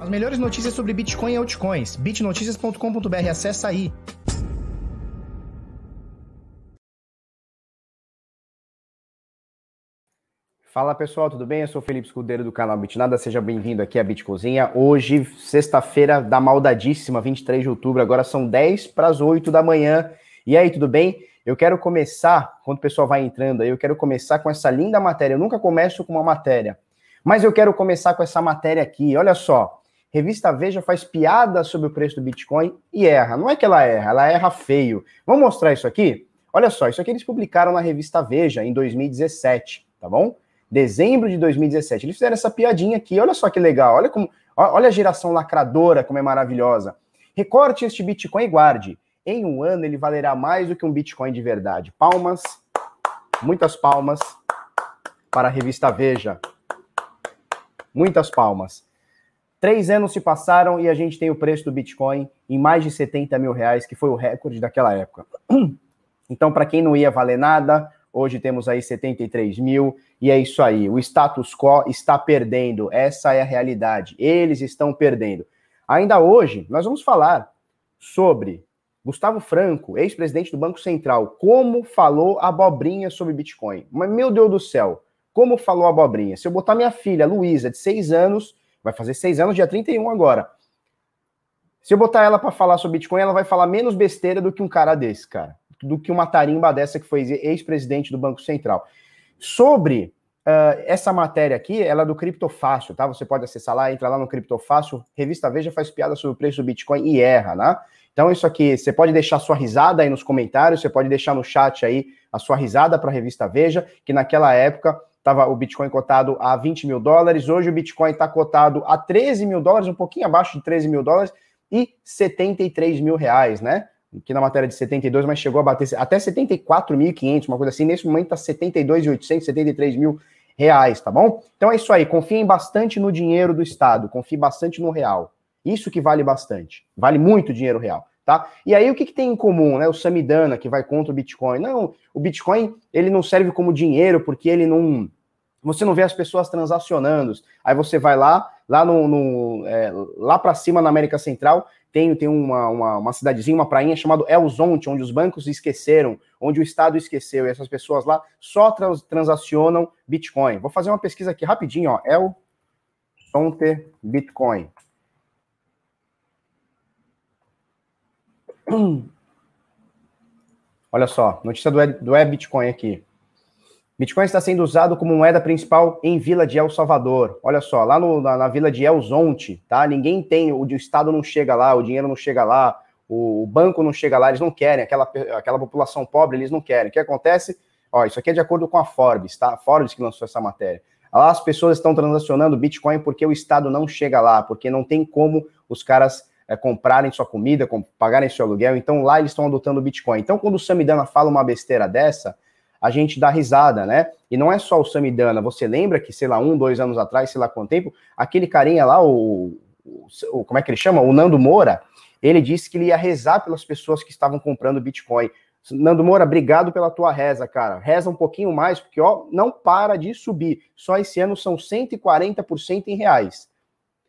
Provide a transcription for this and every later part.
As melhores notícias sobre Bitcoin e altcoins. bitnoticias.com.br, acessa aí. Fala pessoal, tudo bem? Eu sou o Felipe Escudeiro do canal Bitnada, seja bem-vindo aqui à Bitcozinha. Hoje, sexta-feira da maldadíssima, 23 de outubro, agora são 10 para as 8 da manhã. E aí, tudo bem? Eu quero começar, quando o pessoal vai entrando aí, eu quero começar com essa linda matéria. Eu nunca começo com uma matéria, mas eu quero começar com essa matéria aqui. Olha só, Revista Veja faz piada sobre o preço do Bitcoin e erra. Não é que ela erra, ela erra feio. Vamos mostrar isso aqui? Olha só, isso aqui eles publicaram na revista Veja em 2017, tá bom? Dezembro de 2017. Eles fizeram essa piadinha aqui. Olha só que legal. Olha como, olha a geração lacradora como é maravilhosa. Recorte este Bitcoin e guarde. Em um ano ele valerá mais do que um Bitcoin de verdade. Palmas, muitas palmas para a revista Veja. Muitas palmas. Três anos se passaram e a gente tem o preço do Bitcoin em mais de 70 mil reais, que foi o recorde daquela época. Então, para quem não ia valer nada, hoje temos aí 73 mil, e é isso aí. O status quo está perdendo, essa é a realidade. Eles estão perdendo. Ainda hoje, nós vamos falar sobre Gustavo Franco, ex-presidente do Banco Central, como falou abobrinha sobre Bitcoin. Mas, meu Deus do céu, como falou abobrinha? Se eu botar minha filha, Luísa, de seis anos, vai fazer seis anos, dia 31 agora. Se eu botar ela para falar sobre Bitcoin, ela vai falar menos besteira do que um cara desse, cara. Do que uma tarimba dessa que foi ex-presidente do Banco Central. Sobre uh, essa matéria aqui, ela é do Criptofácil, tá? Você pode acessar lá, entra lá no Criptofácil. Revista Veja faz piada sobre o preço do Bitcoin e erra, né? Então, isso aqui, você pode deixar sua risada aí nos comentários, você pode deixar no chat aí a sua risada para a revista Veja, que naquela época Tava o Bitcoin cotado a 20 mil dólares, hoje o Bitcoin está cotado a 13 mil dólares, um pouquinho abaixo de 13 mil dólares, e 73 mil reais, né? Aqui na matéria de 72, mas chegou a bater até 74.500, uma coisa assim. Nesse momento está 72.800, 73 mil reais, tá bom? Então é isso aí. Confiem bastante no dinheiro do Estado, confie bastante no real. Isso que vale bastante. Vale muito dinheiro real, tá? E aí o que, que tem em comum, né? O Samidana que vai contra o Bitcoin. Não, o Bitcoin ele não serve como dinheiro porque ele não você não vê as pessoas transacionando. Aí você vai lá, lá no, no é, lá para cima na América Central, tem, tem uma, uma, uma, cidadezinha, uma prainha chamada Elzonte, onde os bancos esqueceram, onde o Estado esqueceu, e essas pessoas lá só trans, transacionam Bitcoin. Vou fazer uma pesquisa aqui rapidinho, ó. Elzonte Bitcoin. Olha só, notícia do, do e Bitcoin aqui. Bitcoin está sendo usado como moeda principal em Vila de El Salvador. Olha só, lá no, na, na, Vila de El Zonte, tá? Ninguém tem, o, o Estado não chega lá, o dinheiro não chega lá, o, o, banco não chega lá, eles não querem, aquela, aquela população pobre, eles não querem. O que acontece? Ó, isso aqui é de acordo com a Forbes, tá? A Forbes que lançou essa matéria. Lá as pessoas estão transacionando Bitcoin porque o Estado não chega lá, porque não tem como os caras é, comprarem sua comida, com, pagarem seu aluguel, então lá eles estão adotando Bitcoin. Então, quando o Samidana fala uma besteira dessa, a gente dá risada, né? E não é só o Samidana, você lembra que, sei lá, um, dois anos atrás, sei lá quanto tempo, aquele carinha lá, o, o como é que ele chama? O Nando Moura, ele disse que ele ia rezar pelas pessoas que estavam comprando Bitcoin. Nando Moura, obrigado pela tua reza, cara. Reza um pouquinho mais, porque ó, não para de subir. Só esse ano são 140% em reais.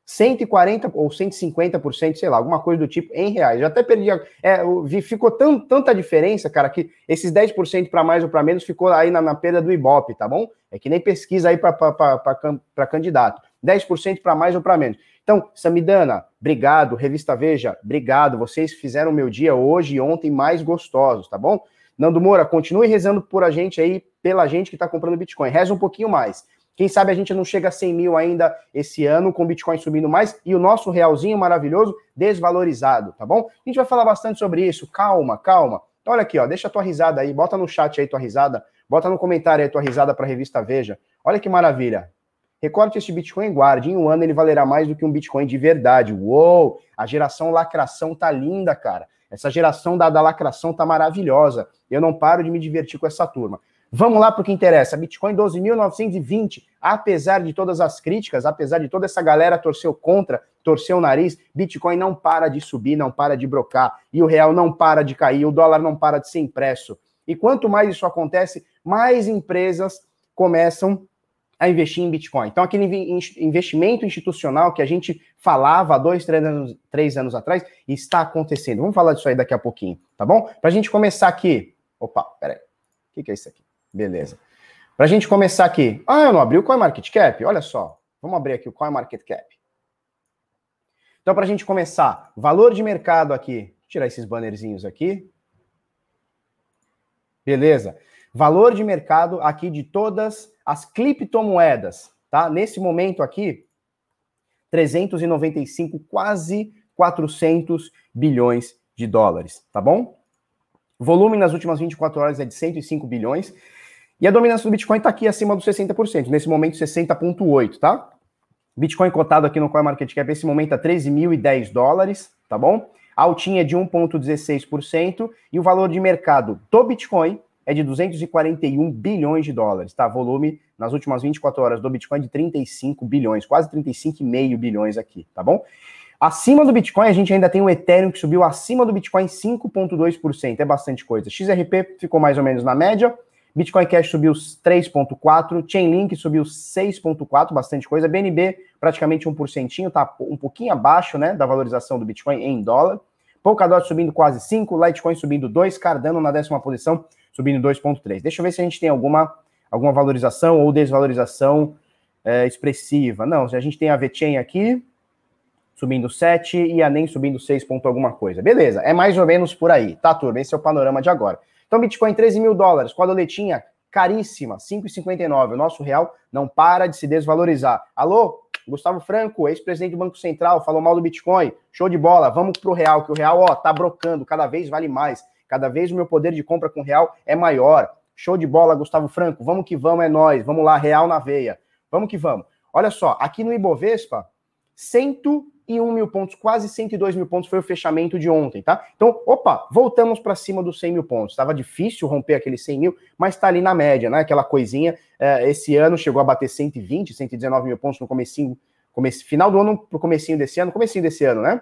140% ou 150%, sei lá, alguma coisa do tipo, em reais. Já até perdi. É, ficou tão, tanta diferença, cara, que esses 10% para mais ou para menos ficou aí na, na, perda do Ibope, tá bom? É que nem pesquisa aí para candidato. 10% para mais ou para menos. Então, Samidana, obrigado. Revista Veja, obrigado. Vocês fizeram o meu dia hoje e ontem mais gostosos, tá bom? Nando Moura, continue rezando por a gente aí, pela gente que está comprando Bitcoin. Reza um pouquinho mais. Quem sabe a gente não chega a 100 mil ainda esse ano, com o Bitcoin subindo mais e o nosso realzinho maravilhoso desvalorizado, tá bom? A gente vai falar bastante sobre isso. Calma, calma. Olha aqui, ó, deixa a tua risada aí, bota no chat aí tua risada, bota no comentário aí tua risada para a revista Veja. Olha que maravilha. Recorte este Bitcoin e guarde. Em um ano ele valerá mais do que um Bitcoin de verdade. Uou! A geração lacração tá linda, cara. Essa geração da, da lacração tá maravilhosa. Eu não paro de me divertir com essa turma. Vamos lá para o que interessa. Bitcoin 12.920, apesar de todas as críticas, apesar de toda essa galera torceu contra, torceu o nariz, Bitcoin não para de subir, não para de brocar, e o real não para de cair, o dólar não para de ser impresso. E quanto mais isso acontece, mais empresas começam a investir em Bitcoin. Então, aquele investimento institucional que a gente falava há dois, três anos, três anos atrás, está acontecendo. Vamos falar disso aí daqui a pouquinho, tá bom? Para a gente começar aqui. Opa, peraí. O que, é isso aqui? Beleza. Para a gente começar aqui. Ah, eu não abri o CoinMarketCap? Olha só. Vamos abrir aqui o CoinMarketCap. Então, para a gente começar, valor de mercado aqui. Tirar esses bannerzinhos aqui. Beleza. Valor de mercado aqui de todas as criptomoedas, tá? Nesse momento aqui, 395, quase 400 bilhões de dólares, tá bom? Volume nas últimas 24 horas é de 105 bilhões. E a dominância do Bitcoin está aqui acima dos 60%, nesse momento 60,8, tá? Bitcoin cotado aqui no CoinMarketCap, nesse momento a 13.010 dólares, tá bom? Altinha de 1,16% e o valor de mercado do Bitcoin é de 241 bilhões de dólares, tá? Volume nas últimas 24 horas do Bitcoin de 35 bilhões, quase 35,5 bilhões aqui, tá bom? Acima do Bitcoin, a gente ainda tem o Ethereum que subiu acima do Bitcoin 5,2%, é bastante coisa. XRP ficou mais ou menos na média, Bitcoin Cash subiu 3,4%, Chainlink subiu 6,4%, bastante coisa. BNB praticamente 1%, tá um pouquinho abaixo né, da valorização do Bitcoin em dólar. Polkadot subindo quase 5%, Litecoin subindo 2%, Cardano na décima posição subindo 2,3. Deixa eu ver se a gente tem alguma, alguma valorização ou desvalorização é, expressiva. Não, a gente tem a VeChain aqui subindo 7 e a NEM subindo 6 ponto alguma coisa. Beleza, é mais ou menos por aí, tá, turma? Esse é o panorama de agora. Então, Bitcoin 13 mil dólares, com a doletinha caríssima, 5,59. O nosso real não para de se desvalorizar. Alô, Gustavo Franco, ex-presidente do Banco Central, falou mal do Bitcoin. Show de bola, vamos pro real, que o real, ó, tá brocando, cada vez vale mais. Cada vez o meu poder de compra com real é maior. Show de bola, Gustavo Franco. Vamos que vamos, é nós. Vamos lá, real na veia. Vamos que vamos. Olha só, aqui no Ibovespa, 101 mil pontos, quase 102 mil pontos foi o fechamento de ontem, tá? Então, opa, voltamos para cima dos 100 mil pontos. Estava difícil romper aqueles 100 mil, mas está ali na média, né? Aquela coisinha. É, esse ano chegou a bater 120, 119 mil pontos no comecinho, comece, final do ano pro comecinho desse ano, comecinho desse ano, né?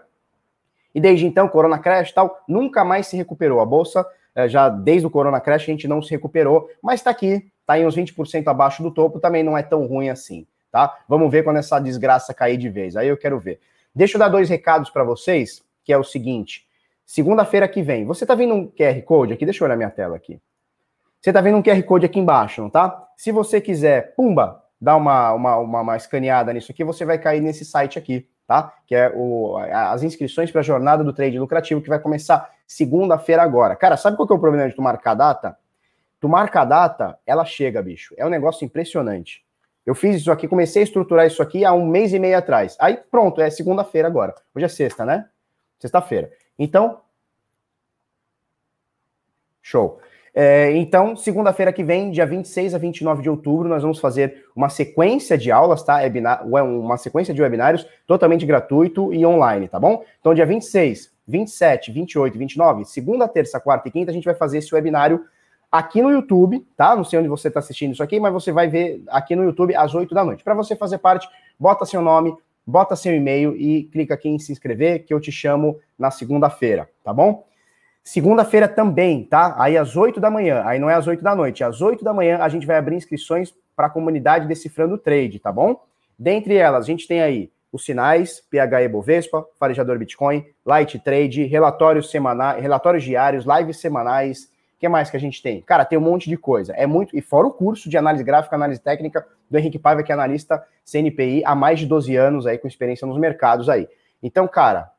E desde então, Corona Crash tal, nunca mais se recuperou. A bolsa, eh, já desde o Corona Crash, a gente não se recuperou, mas está aqui, está em uns 20% abaixo do topo, também não é tão ruim assim, tá? Vamos ver quando essa desgraça cair de vez. Aí eu quero ver. Deixa eu dar dois recados para vocês, que é o seguinte. Segunda-feira que vem, você está vendo um QR Code aqui? Deixa eu olhar minha tela aqui. Você está vendo um QR Code aqui embaixo, não tá? Se você quiser, pumba, dar uma, uma, uma, uma escaneada nisso aqui, você vai cair nesse site aqui tá? Que é o, as inscrições para a jornada do trade lucrativo, que vai começar segunda-feira agora. Cara, sabe qual que é o problema de tu marcar a data? Tu marca a data, ela chega, bicho. É um negócio impressionante. Eu fiz isso aqui, comecei a estruturar isso aqui há um mês e meio atrás. Aí pronto, é segunda-feira agora. Hoje é sexta, né? Sexta-feira. Então. Show. É, então, segunda-feira que vem, dia 26 a 29 de outubro, nós vamos fazer uma sequência de aulas, tá? Uma sequência de webinários totalmente gratuito e online, tá bom? Então, dia 26, 27, 28 e 29, segunda, terça, quarta e quinta, a gente vai fazer esse webinário aqui no YouTube, tá? Não sei onde você está assistindo isso aqui, mas você vai ver aqui no YouTube às 8 da noite. Para você fazer parte, bota seu nome, bota seu e-mail e clica aqui em se inscrever, que eu te chamo na segunda-feira, tá bom? Segunda-feira também, tá? Aí às 8 da manhã, aí não é às 8 da noite, às 8 da manhã a gente vai abrir inscrições para a comunidade Decifrando Trade, tá bom? Dentre elas, a gente tem aí os sinais, PHE Bovespa, Farejador Bitcoin, Light Trade, relatórios semanais, relatórios diários, lives semanais. O que mais que a gente tem? Cara, tem um monte de coisa. É muito. E fora o curso de análise gráfica, análise técnica do Henrique Paiva, que é analista CNPI há mais de 12 anos aí, com experiência nos mercados aí. Então, cara,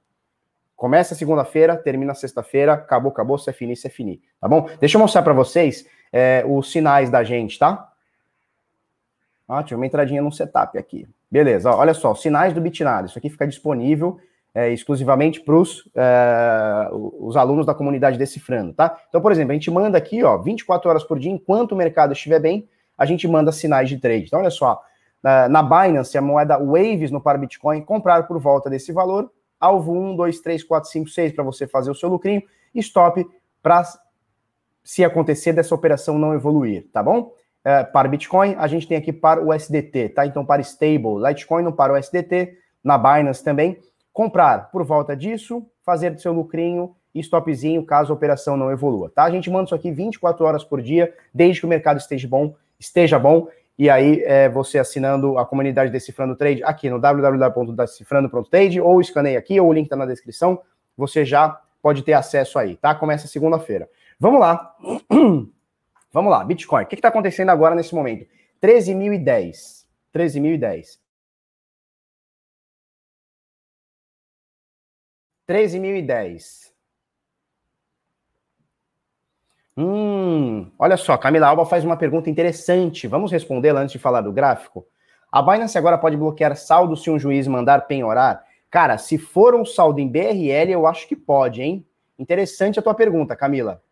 Começa segunda-feira, termina sexta-feira, acabou, acabou, se é fini, se é fini, tá bom? Deixa eu mostrar para vocês é, os sinais da gente, tá? Ah, uma entradinha no setup aqui. Beleza, olha só, sinais do Bitnado. Isso aqui fica disponível é, exclusivamente para é, os alunos da comunidade Decifrando, tá? Então, por exemplo, a gente manda aqui, ó, 24 horas por dia, enquanto o mercado estiver bem, a gente manda sinais de trade. Então, olha só, na, na Binance, a moeda Waves no par Bitcoin, comprar por volta desse valor, alvo 1, 2, 3, 4, 5, 6 para você fazer o seu lucrinho, stop para se acontecer dessa operação não evoluir, tá bom? É, para Bitcoin, a gente tem aqui para o SDT, tá? Então, para Stable, Litecoin não para o SDT, na Binance também. Comprar por volta disso, fazer seu lucrinho e stopzinho caso a operação não evolua, tá? A gente manda isso aqui 24 horas por dia, desde que o mercado esteja bom, esteja bom E aí, é, você assinando a comunidade Decifrando Trade aqui no www.decifrando.trade ou escaneie aqui, ou o link está na descrição, você já pode ter acesso aí, tá? Começa segunda-feira. Vamos lá. Vamos lá, Bitcoin. O que está acontecendo agora nesse momento? 13.010. 13.010. 13.010. Hum, olha só, Camila Alba faz uma pergunta interessante. Vamos respondê-la antes de falar do gráfico? A Binance agora pode bloquear saldo se um juiz mandar penhorar? Cara, se for um saldo em BRL, eu acho que pode, hein? Interessante a tua pergunta, Camila.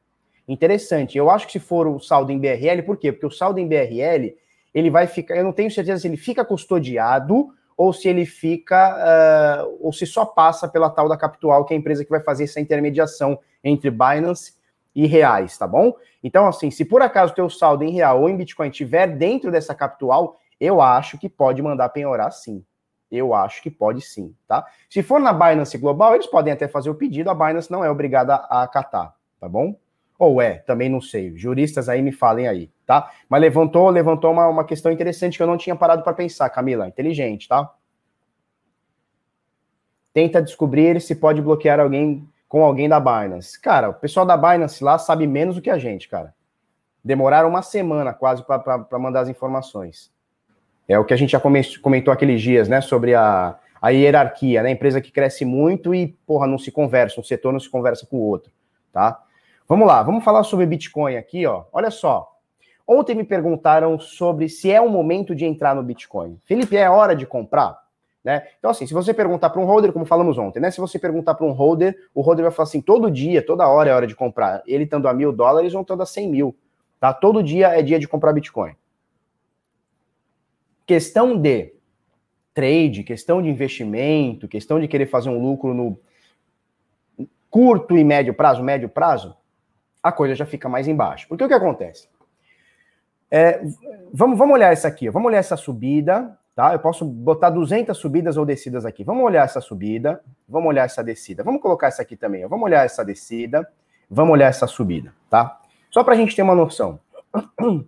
Interessante. Eu acho que se for o saldo em BRL, por quê? Porque o saldo em BRL, ele vai ficar. Eu não tenho certeza se ele fica custodiado ou se ele fica. Uh, ou se só passa pela tal da Capital, que é a empresa que vai fazer essa intermediação entre Binance e reais, tá bom? Então, assim, se por acaso teu saldo em real ou em Bitcoin estiver dentro dessa Capital, eu acho que pode mandar penhorar sim. Eu acho que pode sim, tá? Se for na Binance Global, eles podem até fazer o pedido, a Binance não é obrigada a acatar, tá bom? Ou é, também não sei. Juristas aí me falem aí, tá? Mas levantou, levantou uma, uma questão interessante que eu não tinha parado para pensar, Camila. Inteligente, tá? Tenta descobrir se pode bloquear alguém com alguém da Binance. Cara, o pessoal da Binance lá sabe menos do que a gente, cara. Demoraram uma semana quase para mandar as informações. É o que a gente já comentou aqueles dias, né? Sobre a, a hierarquia, né? Empresa que cresce muito e, porra, não se conversa, um setor não se conversa com o outro, tá? Vamos lá, vamos falar sobre Bitcoin aqui, ó. Olha só. Ontem me perguntaram sobre se é o momento de entrar no Bitcoin. Felipe, é hora de comprar? Né? Então, assim, se você perguntar para um holder, como falamos ontem, né? Se você perguntar para um holder, o holder vai falar assim: todo dia, toda hora é hora de comprar. Ele estando a mil dólares ou estando a 100 mil. Tá? Todo dia é dia de comprar Bitcoin. Questão de trade, questão de investimento, questão de querer fazer um lucro no curto e médio prazo, médio prazo, a coisa já fica mais embaixo. Porque o que acontece? É, vamos, vamos olhar essa aqui, vamos olhar essa subida, tá? Eu posso botar 200 subidas ou descidas aqui. Vamos olhar essa subida, vamos olhar essa descida. Vamos colocar essa aqui também, ó. vamos olhar essa descida, vamos olhar essa subida, tá? Só para a gente ter uma noção.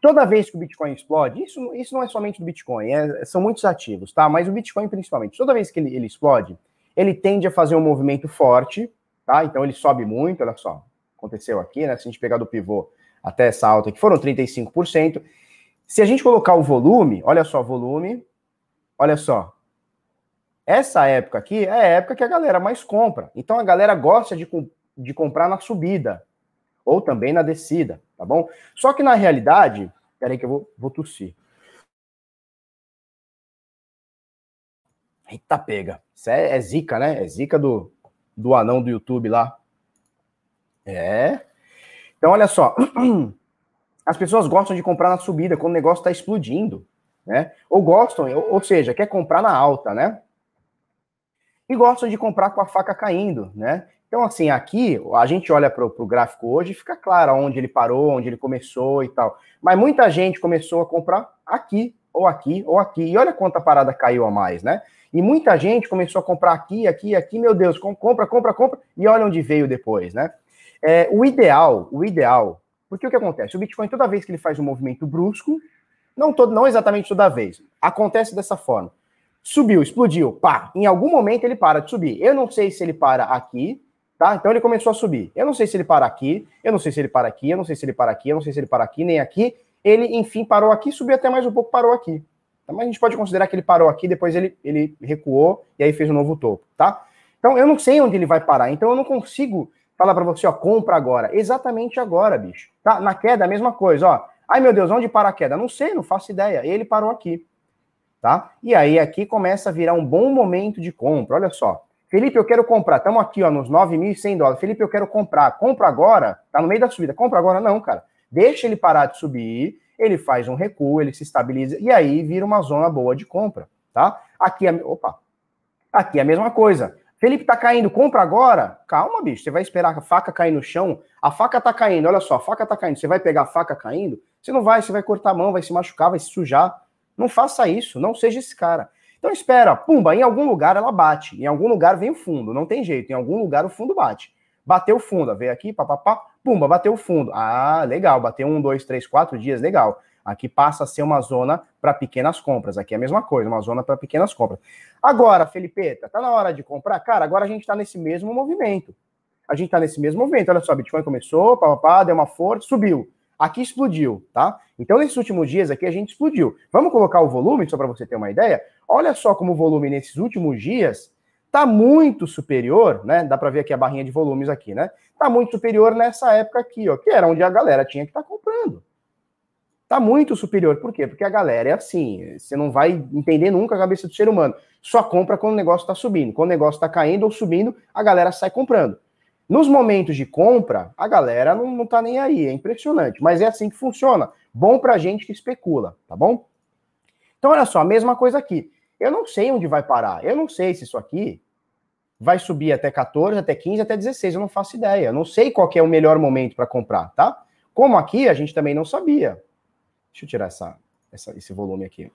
Toda vez que o Bitcoin explode, isso, isso não é somente do Bitcoin, é, são muitos ativos, tá? Mas o Bitcoin principalmente, toda vez que ele, ele explode, ele tende a fazer um movimento forte, tá? Então ele sobe muito, olha só, aconteceu aqui, né? Se a gente pegar do pivô até essa alta que foram 35%. Se a gente colocar o volume, olha só, volume, olha só. Essa época aqui é a época que a galera mais compra. Então a galera gosta de, de comprar na subida ou também na descida, tá bom? Só que na realidade, peraí que eu vou, vou tossir. Eita pega. Isso é, é zica, né? É zica do, do anão do YouTube lá. É. Então, olha só. As pessoas gostam de comprar na subida, quando o negócio está explodindo, né? Ou gostam, ou, seja, quer comprar na alta, né? E gostam de comprar com a faca caindo, né? Então, assim, aqui a gente olha para o gráfico hoje e fica claro onde ele parou, onde ele começou e tal. Mas muita gente começou a comprar aqui, ou aqui, ou aqui. E olha quanta parada caiu a mais, né? E muita gente começou a comprar aqui, aqui, aqui, meu Deus, compra, compra, compra, e olha onde veio depois, né? É, o ideal, o ideal, porque o que acontece? O Bitcoin, toda vez que ele faz um movimento brusco, não, todo, não exatamente toda vez, acontece dessa forma. Subiu, explodiu, pá, em algum momento ele para de subir. Eu não sei se ele para aqui, tá? Então ele começou a subir. Eu não sei se ele para aqui, eu não sei se ele para aqui, eu não sei se ele para aqui, eu não sei se ele para aqui, nem aqui. Ele, enfim, parou aqui, subiu até mais um pouco, parou aqui. Mas a gente pode considerar que ele parou aqui, depois ele, ele recuou e aí fez um novo topo, tá? Então eu não sei onde ele vai parar, então eu não consigo falar para você, ó, compra agora. Exatamente agora, bicho. Tá? Na queda, a mesma coisa, ó. Ai meu Deus, onde para a queda? Não sei, não faço ideia. Ele parou aqui, tá? E aí aqui começa a virar um bom momento de compra. Olha só. Felipe, eu quero comprar. Estamos aqui, ó, nos 9.100 dólares. Felipe, eu quero comprar. Compra agora. Tá no meio da subida. Compra agora não, cara. Deixa ele parar de subir ele faz um recuo, ele se estabiliza e aí vira uma zona boa de compra, tá? Aqui é, opa, aqui é a mesma coisa. Felipe tá caindo, compra agora? Calma, bicho, você vai esperar a faca cair no chão. A faca tá caindo, olha só, a faca tá caindo. Você vai pegar a faca caindo? Você não vai, você vai cortar a mão, vai se machucar, vai se sujar. Não faça isso, não seja esse cara. Então espera, pumba, em algum lugar ela bate, em algum lugar vem o fundo, não tem jeito, em algum lugar o fundo bate. Bateu fundo, veio aqui, papapá, pumba, bateu o fundo. Ah, legal, bateu um, dois, três, quatro dias, legal. Aqui passa a ser uma zona para pequenas compras. Aqui é a mesma coisa, uma zona para pequenas compras. Agora, Felipe, tá na hora de comprar? Cara, agora a gente está nesse mesmo movimento. A gente está nesse mesmo movimento. Olha só, Bitcoin começou, papapá, deu uma força, subiu. Aqui explodiu, tá? Então, nesses últimos dias aqui, a gente explodiu. Vamos colocar o volume, só para você ter uma ideia? Olha só como o volume nesses últimos dias está muito superior, né? Dá para ver aqui a barrinha de volumes aqui, né? Está muito superior nessa época aqui, ó, que era onde a galera tinha que estar tá comprando. Está muito superior. Por quê? Porque a galera é assim, você não vai entender nunca a cabeça do ser humano. Só compra quando o negócio está subindo. Quando o negócio está caindo ou subindo, a galera sai comprando. Nos momentos de compra, a galera não, não tá nem aí, é impressionante. Mas é assim que funciona. Bom pra gente que especula, tá bom? Então, olha só, a mesma coisa aqui. Eu não sei onde vai parar. Eu não sei se isso aqui vai subir até 14, até 15, até 16. Eu não faço ideia. Eu não sei qual é o melhor momento para comprar, tá? Como aqui a gente também não sabia. Deixa eu tirar essa, essa, esse volume aqui.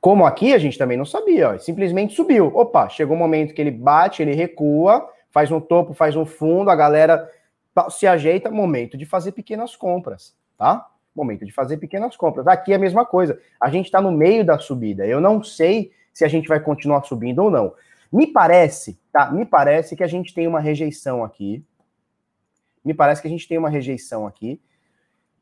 Como aqui a gente também não sabia, ó, simplesmente subiu. Opa, chegou um momento que ele bate, ele recua, faz um topo, faz um fundo, a galera se ajeita, momento de fazer pequenas compras, tá? Momento de fazer pequenas compras. Aqui é a mesma coisa. A gente está no meio da subida. Eu não sei se a gente vai continuar subindo ou não. Me parece, tá? Me parece que a gente tem uma rejeição aqui. Me parece que a gente tem uma rejeição aqui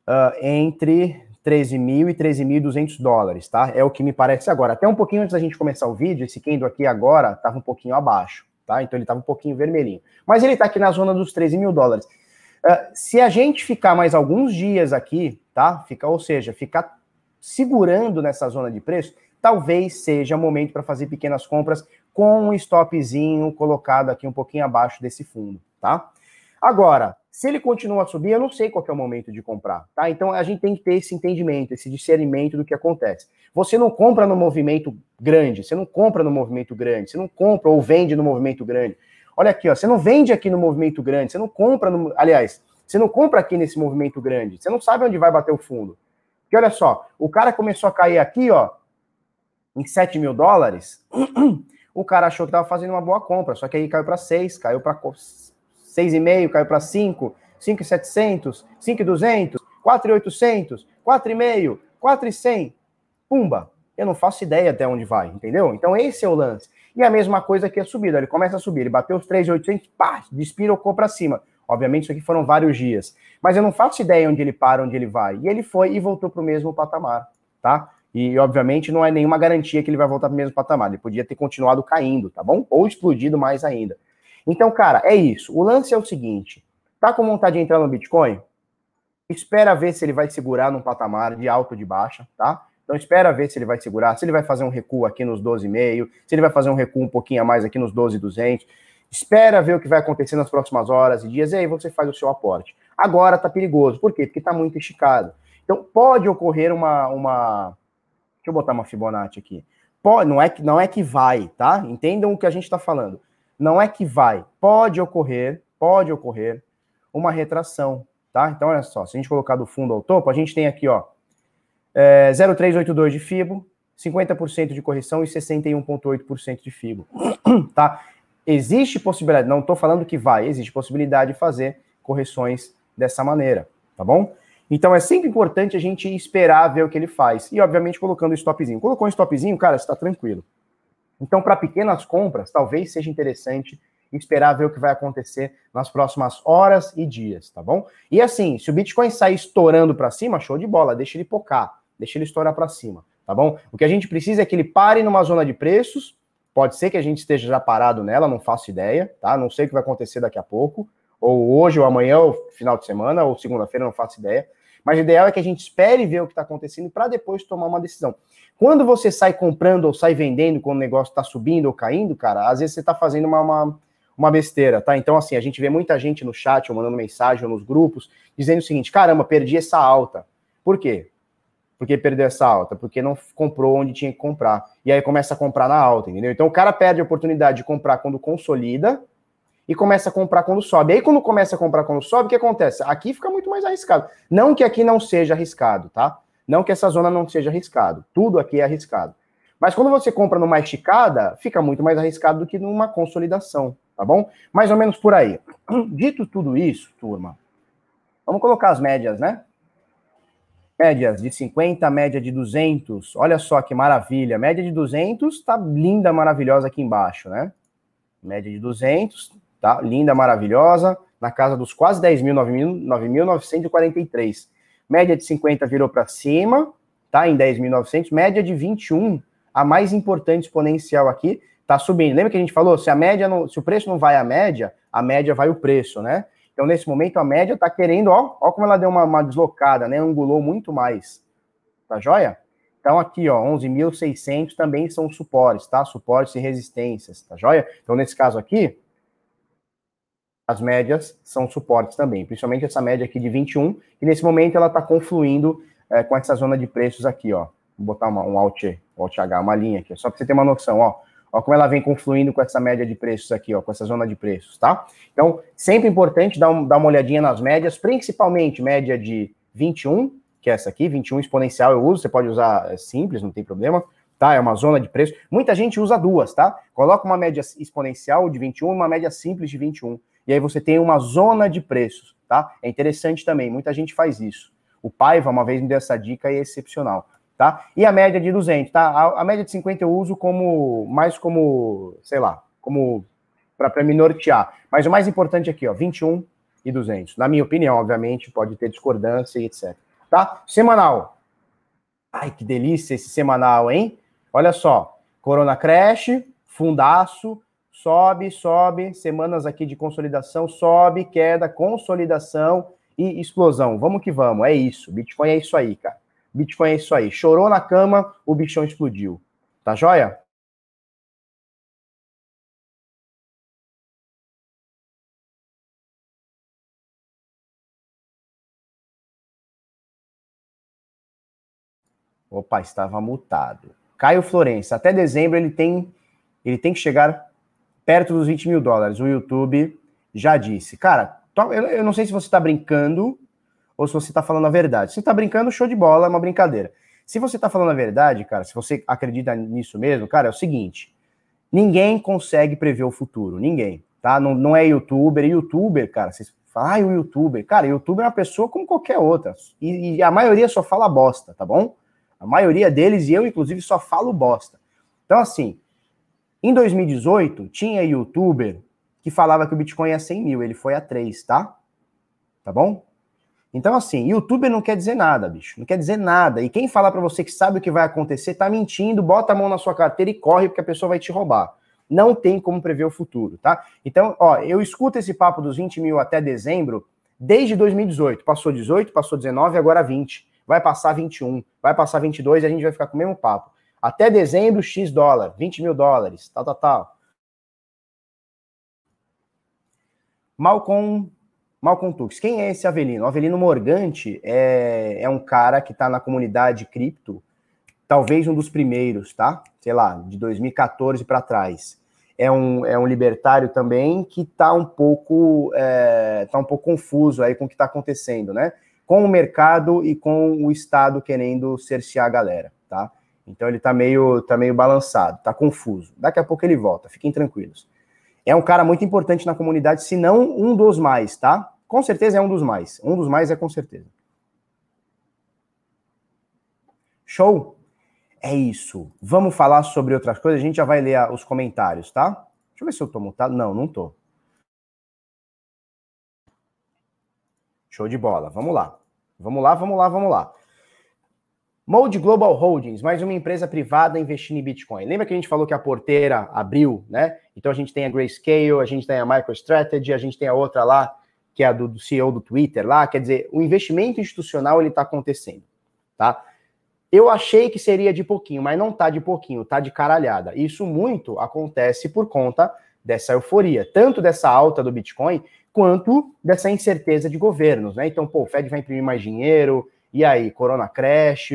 uh, entre 13 mil e 13.200 dólares, tá? É o que me parece agora. Até um pouquinho antes da gente começar o vídeo, esse candle aqui agora estava um pouquinho abaixo, tá? Então ele estava um pouquinho vermelhinho. Mas ele está aqui na zona dos 13 mil dólares. Uh, se a gente ficar mais alguns dias aqui, tá? Fica, ou seja, ficar segurando nessa zona de preço, talvez seja momento para fazer pequenas compras com um stopzinho colocado aqui um pouquinho abaixo desse fundo, tá? Agora, se ele continua a subir, eu não sei qual é o momento de comprar, tá? Então a gente tem que ter esse entendimento, esse discernimento do que acontece. Você não compra no movimento grande, você não compra no movimento grande, você não compra ou vende no movimento grande. Olha aqui, ó, você não vende aqui no movimento grande, você não compra no, aliás, você não compra aqui nesse movimento grande, você não sabe onde vai bater o fundo. Porque olha só, o cara começou a cair aqui, ó, em 7 mil dólares, o cara achou que estava fazendo uma boa compra, só que aí caiu para 6, caiu para 6,5, caiu para 5, 5,700, 5,200, 4,800, 4,5, 4,100. Pumba! Eu não faço ideia até onde vai, entendeu? Então esse é o lance. E a mesma coisa que a subida, ele começa a subir, ele bateu os 3,800, pá, despirocou para cima. Obviamente isso aqui foram vários dias, mas eu não faço ideia onde ele para, onde ele vai. E ele foi e voltou para o mesmo patamar, tá? E, obviamente, não é nenhuma garantia que ele vai voltar para o mesmo patamar. Ele podia ter continuado caindo, tá bom? Ou explodido mais ainda. Então, cara, é isso. O lance é o seguinte: tá com vontade de entrar no Bitcoin? Espera ver se ele vai segurar num patamar de alto ou de baixa, tá? Então espera ver se ele vai segurar, se ele vai fazer um recuo aqui nos 12,5, se ele vai fazer um recuo um pouquinho a mais aqui nos 12,200. Espera ver o que vai acontecer nas próximas horas e dias, e aí você faz o seu aporte. Agora tá perigoso. Por quê? Porque tá muito esticado. Então pode ocorrer uma, uma Deixa eu botar uma Fibonacci aqui. Pode, não, é que, não é que vai, tá? Entendam o que a gente está falando. Não é que vai. Pode ocorrer, pode ocorrer uma retração, tá? Então, olha só, se a gente colocar do fundo ao topo, a gente tem aqui, ó, é, 0,382 de FIBO, 50% de correção e 61,8% de FIBO, tá? Existe possibilidade, não estou falando que vai, existe possibilidade de fazer correções dessa maneira, tá bom? Então é sempre importante a gente esperar ver o que ele faz. E, obviamente, colocando o stopzinho. Colocou um stopzinho, cara, está tranquilo. Então, para pequenas compras, talvez seja interessante esperar ver o que vai acontecer nas próximas horas e dias, tá bom? E assim, se o Bitcoin sair estourando para cima, show de bola, deixa ele pocar, deixa ele estourar para cima, tá bom? O que a gente precisa é que ele pare numa zona de preços. Pode ser que a gente esteja já parado nela, não faço ideia, tá? Não sei o que vai acontecer daqui a pouco, ou hoje, ou amanhã, ou final de semana, ou segunda-feira, não faço ideia. Mas o ideal é que a gente espere ver o que está acontecendo para depois tomar uma decisão. Quando você sai comprando ou sai vendendo quando o negócio está subindo ou caindo, cara, às vezes você está fazendo uma, uma, uma, besteira, tá? Então, assim, a gente vê muita gente no chat ou mandando mensagem ou nos grupos dizendo o seguinte: caramba, perdi essa alta. Por quê? Porque perdeu essa alta? Porque não comprou onde tinha que comprar. E aí começa a comprar na alta, entendeu? Então o cara perde a oportunidade de comprar quando consolida e começa a comprar quando sobe. Aí, quando começa a comprar quando sobe, o que acontece? Aqui fica muito mais arriscado. Não que aqui não seja arriscado, tá? Não que essa zona não seja arriscado. Tudo aqui é arriscado. Mas quando você compra numa esticada, fica muito mais arriscado do que numa consolidação, tá bom? Mais ou menos por aí. Dito tudo isso, turma, vamos colocar as médias, né? Médias de 50, média de 200. Olha só que maravilha. Média de 200 tá linda, maravilhosa aqui embaixo, né? Média de 200, tá? Linda, maravilhosa. Na casa dos quase 10 mil, 9.943. Média de 50 virou para cima, tá? Em 10.900. Média de 21, a mais importante exponencial aqui, tá subindo. Lembra que a gente falou? Se a média, não, se o preço não vai à média, a média vai o preço, né? Então, nesse momento, a média está querendo, ó, ó como ela deu uma, uma, deslocada, né? Angulou muito mais. Tá joia? Então, aqui, ó, 11.600 também são suportes, tá? Suportes e resistências, tá joia? Então, nesse caso aqui, as médias são suportes também, principalmente essa média aqui de 21, que nesse momento ela está confluindo é, com essa zona de preços aqui, ó. Vou botar uma, um Alt, Alt H, uma linha aqui, só para você ter uma noção, ó. Ó como ela vem confluindo com essa média de preços aqui, ó, com essa zona de preços, tá? Então, sempre importante dar, um, dar uma olhadinha nas médias, principalmente média de 21, que é essa aqui, 21 exponencial eu uso, você pode usar é simples, não tem problema, tá? É uma zona de preço. Muita gente usa duas, tá? Coloca uma média exponencial de 21 e uma média simples de 21. E aí você tem uma zona de preços, tá? É interessante também, muita gente faz isso. O Paiva uma vez me deu essa dica e é excepcional tá? E a média de 200, tá? A, a média de 50 eu uso como mais como, sei lá, como para me nortear. Mas o mais importante aqui, ó, 21 e 200. Na minha opinião, obviamente, pode ter discordância e etc. Tá? Semanal. Ai, que delícia esse semanal, hein? Olha só, Corona Crash, fundaço, sobe, sobe, semanas aqui de consolidação, sobe, queda, consolidação e explosão. Vamos que vamos, é isso. Bitcoin é isso aí, cara. Bitcoin é isso aí. Chorou na cama, o bichão explodiu. Tá joia? Opa, estava mutado. Caio Florença, até dezembro ele tem, ele tem que chegar perto dos 20 mil dólares. O YouTube já disse. Cara, eu não sei se você está brincando ou se você está falando a verdade. Se está brincando, show de bola, é uma brincadeira. Se você está falando a verdade, cara, se você acredita nisso mesmo, cara, é o seguinte: ninguém consegue prever o futuro, ninguém, tá? Não, não é youtuber, youtuber, cara, vocês falam, ah, o youtuber. Cara, youtuber é uma pessoa como qualquer outra. E, e a maioria só fala bosta, tá bom? A maioria deles, e eu, inclusive, só falo bosta. Então, assim, em 2018, tinha youtuber que falava que o Bitcoin ia 100 mil, ele foi a 3, tá? Tá bom? Então, assim, YouTube não quer dizer nada, bicho. Não quer dizer nada. E quem fala para você que sabe o que vai acontecer, tá mentindo, bota a mão na sua carteira e corre, porque a pessoa vai te roubar. Não tem como prever o futuro, tá? Então, ó, eu escuto esse papo dos 20 mil até dezembro desde 2018. Passou 18, passou 19, agora 20. Vai passar 21, vai passar 22 e a gente vai ficar com o mesmo papo. Até dezembro, X dólar, 20 mil dólares, tal, tal, tal. Malcolm Malcolm Tux. Quem é esse Avelino? O Avelino Morgante é, é um cara que está na comunidade cripto, talvez um dos primeiros, tá? Sei lá, de 2014 para trás. É um, é um libertário também que está um pouco é, tá um pouco confuso aí com o que está acontecendo, né? Com o mercado e com o Estado querendo cercear a galera, tá? Então ele está meio, tá meio balançado, está confuso. Daqui a pouco ele volta, fiquem tranquilos. É um cara muito importante na comunidade, se não um dos mais, tá? Com certeza é um dos mais. Um dos mais é com certeza. Show? É isso. Vamos falar sobre outras coisas. A gente já vai ler os comentários, tá? Deixa eu ver se eu tô mutado. Não, não tô. Show de bola. Vamos lá. Vamos lá, vamos lá, vamos lá. Mode Global Holdings, mais uma empresa privada investindo em Bitcoin. Lembra que a gente falou que a porteira abriu, né? Então a gente tem a Grayscale, a gente tem a MicroStrategy, a gente tem a outra lá que é a do, do CEO do Twitter lá, quer dizer, o investimento institucional ele está acontecendo, tá? Eu achei que seria de pouquinho, mas não tá de pouquinho, tá de caralhada. Isso muito acontece por conta dessa euforia, tanto dessa alta do Bitcoin, quanto dessa incerteza de governos, né? Então, pô, o Fed vai imprimir mais dinheiro, e aí, Corona Crash,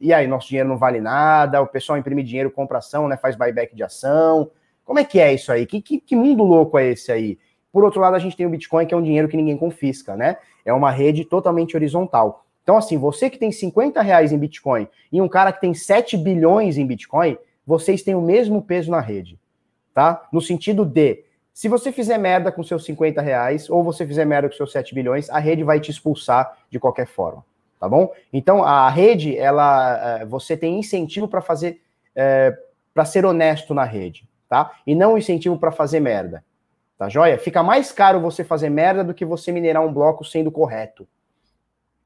e aí, nosso dinheiro não vale nada, o pessoal imprime dinheiro, compra ação, né? Faz buyback de ação. Como é que é isso aí? Que, que, que mundo louco é esse aí? Por outro lado, a gente tem o Bitcoin, que é um dinheiro que ninguém confisca, né? É uma rede totalmente horizontal. Então, assim, você que tem 50 reais em Bitcoin e um cara que tem 7 bilhões em Bitcoin, vocês têm o mesmo peso na rede, tá? No sentido de, se você fizer merda com seus 50 reais ou você fizer merda com seus 7 bilhões, a rede vai te expulsar de qualquer forma, tá bom? Então a rede, ela, é, você tem incentivo para fazer, é, para ser honesto na rede, tá? E não incentivo para fazer merda, tá joia? Fica mais caro você fazer merda do que você minerar um bloco sendo correto.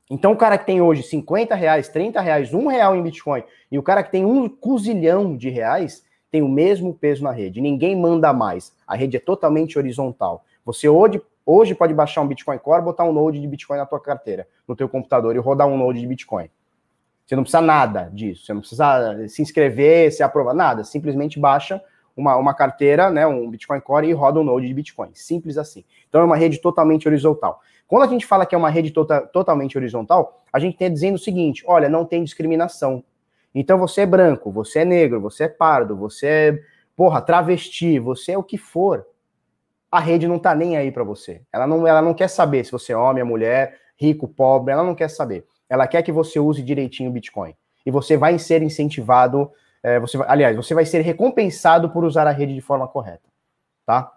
Então o cara que tem hoje 50 reais, 30 reais, um real em Bitcoin e o cara que tem um cozilhão de reais tem o mesmo peso na rede. Ninguém manda mais. A rede é totalmente horizontal. Você hoje Hoje pode baixar um Bitcoin Core, botar um node de Bitcoin na tua carteira, no teu computador e rodar um node de Bitcoin. Você não precisa nada disso, você não precisa se inscrever, se aprovar, nada. Simplesmente baixa uma, uma carteira, né, um Bitcoin Core e roda um node de Bitcoin. Simples assim. Então é uma rede totalmente horizontal. Quando a gente fala que é uma rede tota, totalmente horizontal, a gente está dizendo o seguinte: olha, não tem discriminação. Então você é branco, você é negro, você é pardo, você é, porra, travesti, você é o que for a rede não tá nem aí para você. Ela não, ela não quer saber se você é homem, é mulher, rico, pobre, ela não quer saber. Ela quer que você use direitinho o Bitcoin. E você vai ser incentivado, é, você vai, aliás, você vai ser recompensado por usar a rede de forma correta, tá?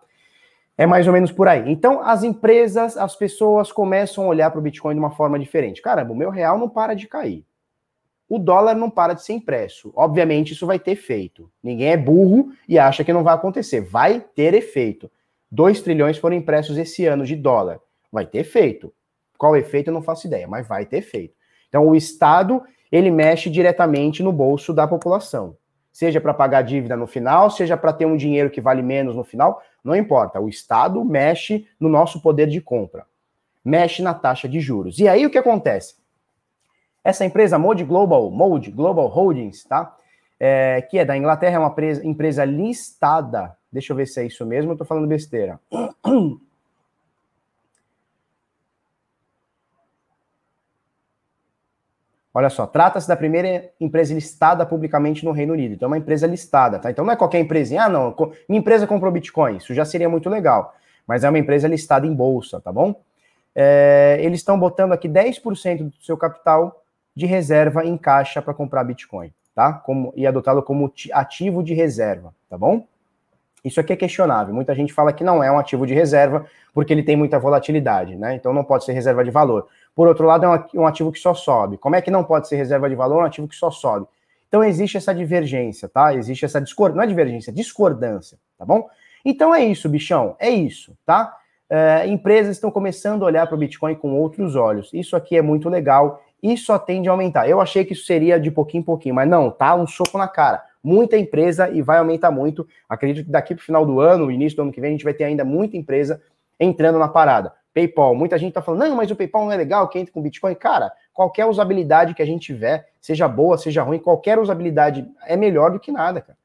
É mais ou menos por aí. Então, as empresas, as pessoas começam a olhar para o Bitcoin de uma forma diferente. Caramba, o meu real não para de cair. O dólar não para de ser impresso. Obviamente, isso vai ter efeito. Ninguém é burro e acha que não vai acontecer. Vai ter efeito. 2 trilhões foram impressos esse ano de dólar. Vai ter efeito. Qual efeito eu não faço ideia, mas vai ter efeito. Então o Estado, ele mexe diretamente no bolso da população. Seja para pagar dívida no final, seja para ter um dinheiro que vale menos no final, não importa. O Estado mexe no nosso poder de compra. Mexe na taxa de juros. E aí o que acontece? Essa empresa Mode Global, Mode Global Holdings, tá? É, que é da Inglaterra, é uma empresa, empresa listada Deixa eu ver se é isso mesmo, eu tô falando besteira. Olha só, trata-se da primeira empresa listada publicamente no Reino Unido. Então, é uma empresa listada, tá? Então, não é qualquer empresa. Ah, não, minha empresa comprou Bitcoin. Isso já seria muito legal. Mas é uma empresa listada em bolsa, tá bom? É, eles estão botando aqui 10% do seu capital de reserva em caixa para comprar Bitcoin, tá? Como, e adotá-lo como ativo de reserva, tá bom? Isso aqui é questionável. Muita gente fala que não é um ativo de reserva porque ele tem muita volatilidade, né? Então não pode ser reserva de valor. Por outro lado, é um ativo que só sobe. Como é que não pode ser reserva de valor? É um ativo que só sobe. Então existe essa divergência, tá? Existe essa discordância, não é divergência, é discordância, tá bom? Então é isso, bichão, é isso, tá? É, empresas estão começando a olhar para o Bitcoin com outros olhos. Isso aqui é muito legal e só tende a aumentar. Eu achei que isso seria de pouquinho em pouquinho, mas não, tá um soco na cara muita empresa e vai aumentar muito. Acredito que daqui para o final do ano, início do ano que vem, a gente vai ter ainda muita empresa entrando na parada. PayPal, muita gente está falando, não, mas o PayPal não é legal, que entra com Bitcoin. Cara, qualquer usabilidade que a gente tiver, seja boa, seja ruim, qualquer usabilidade é melhor do que nada, cara.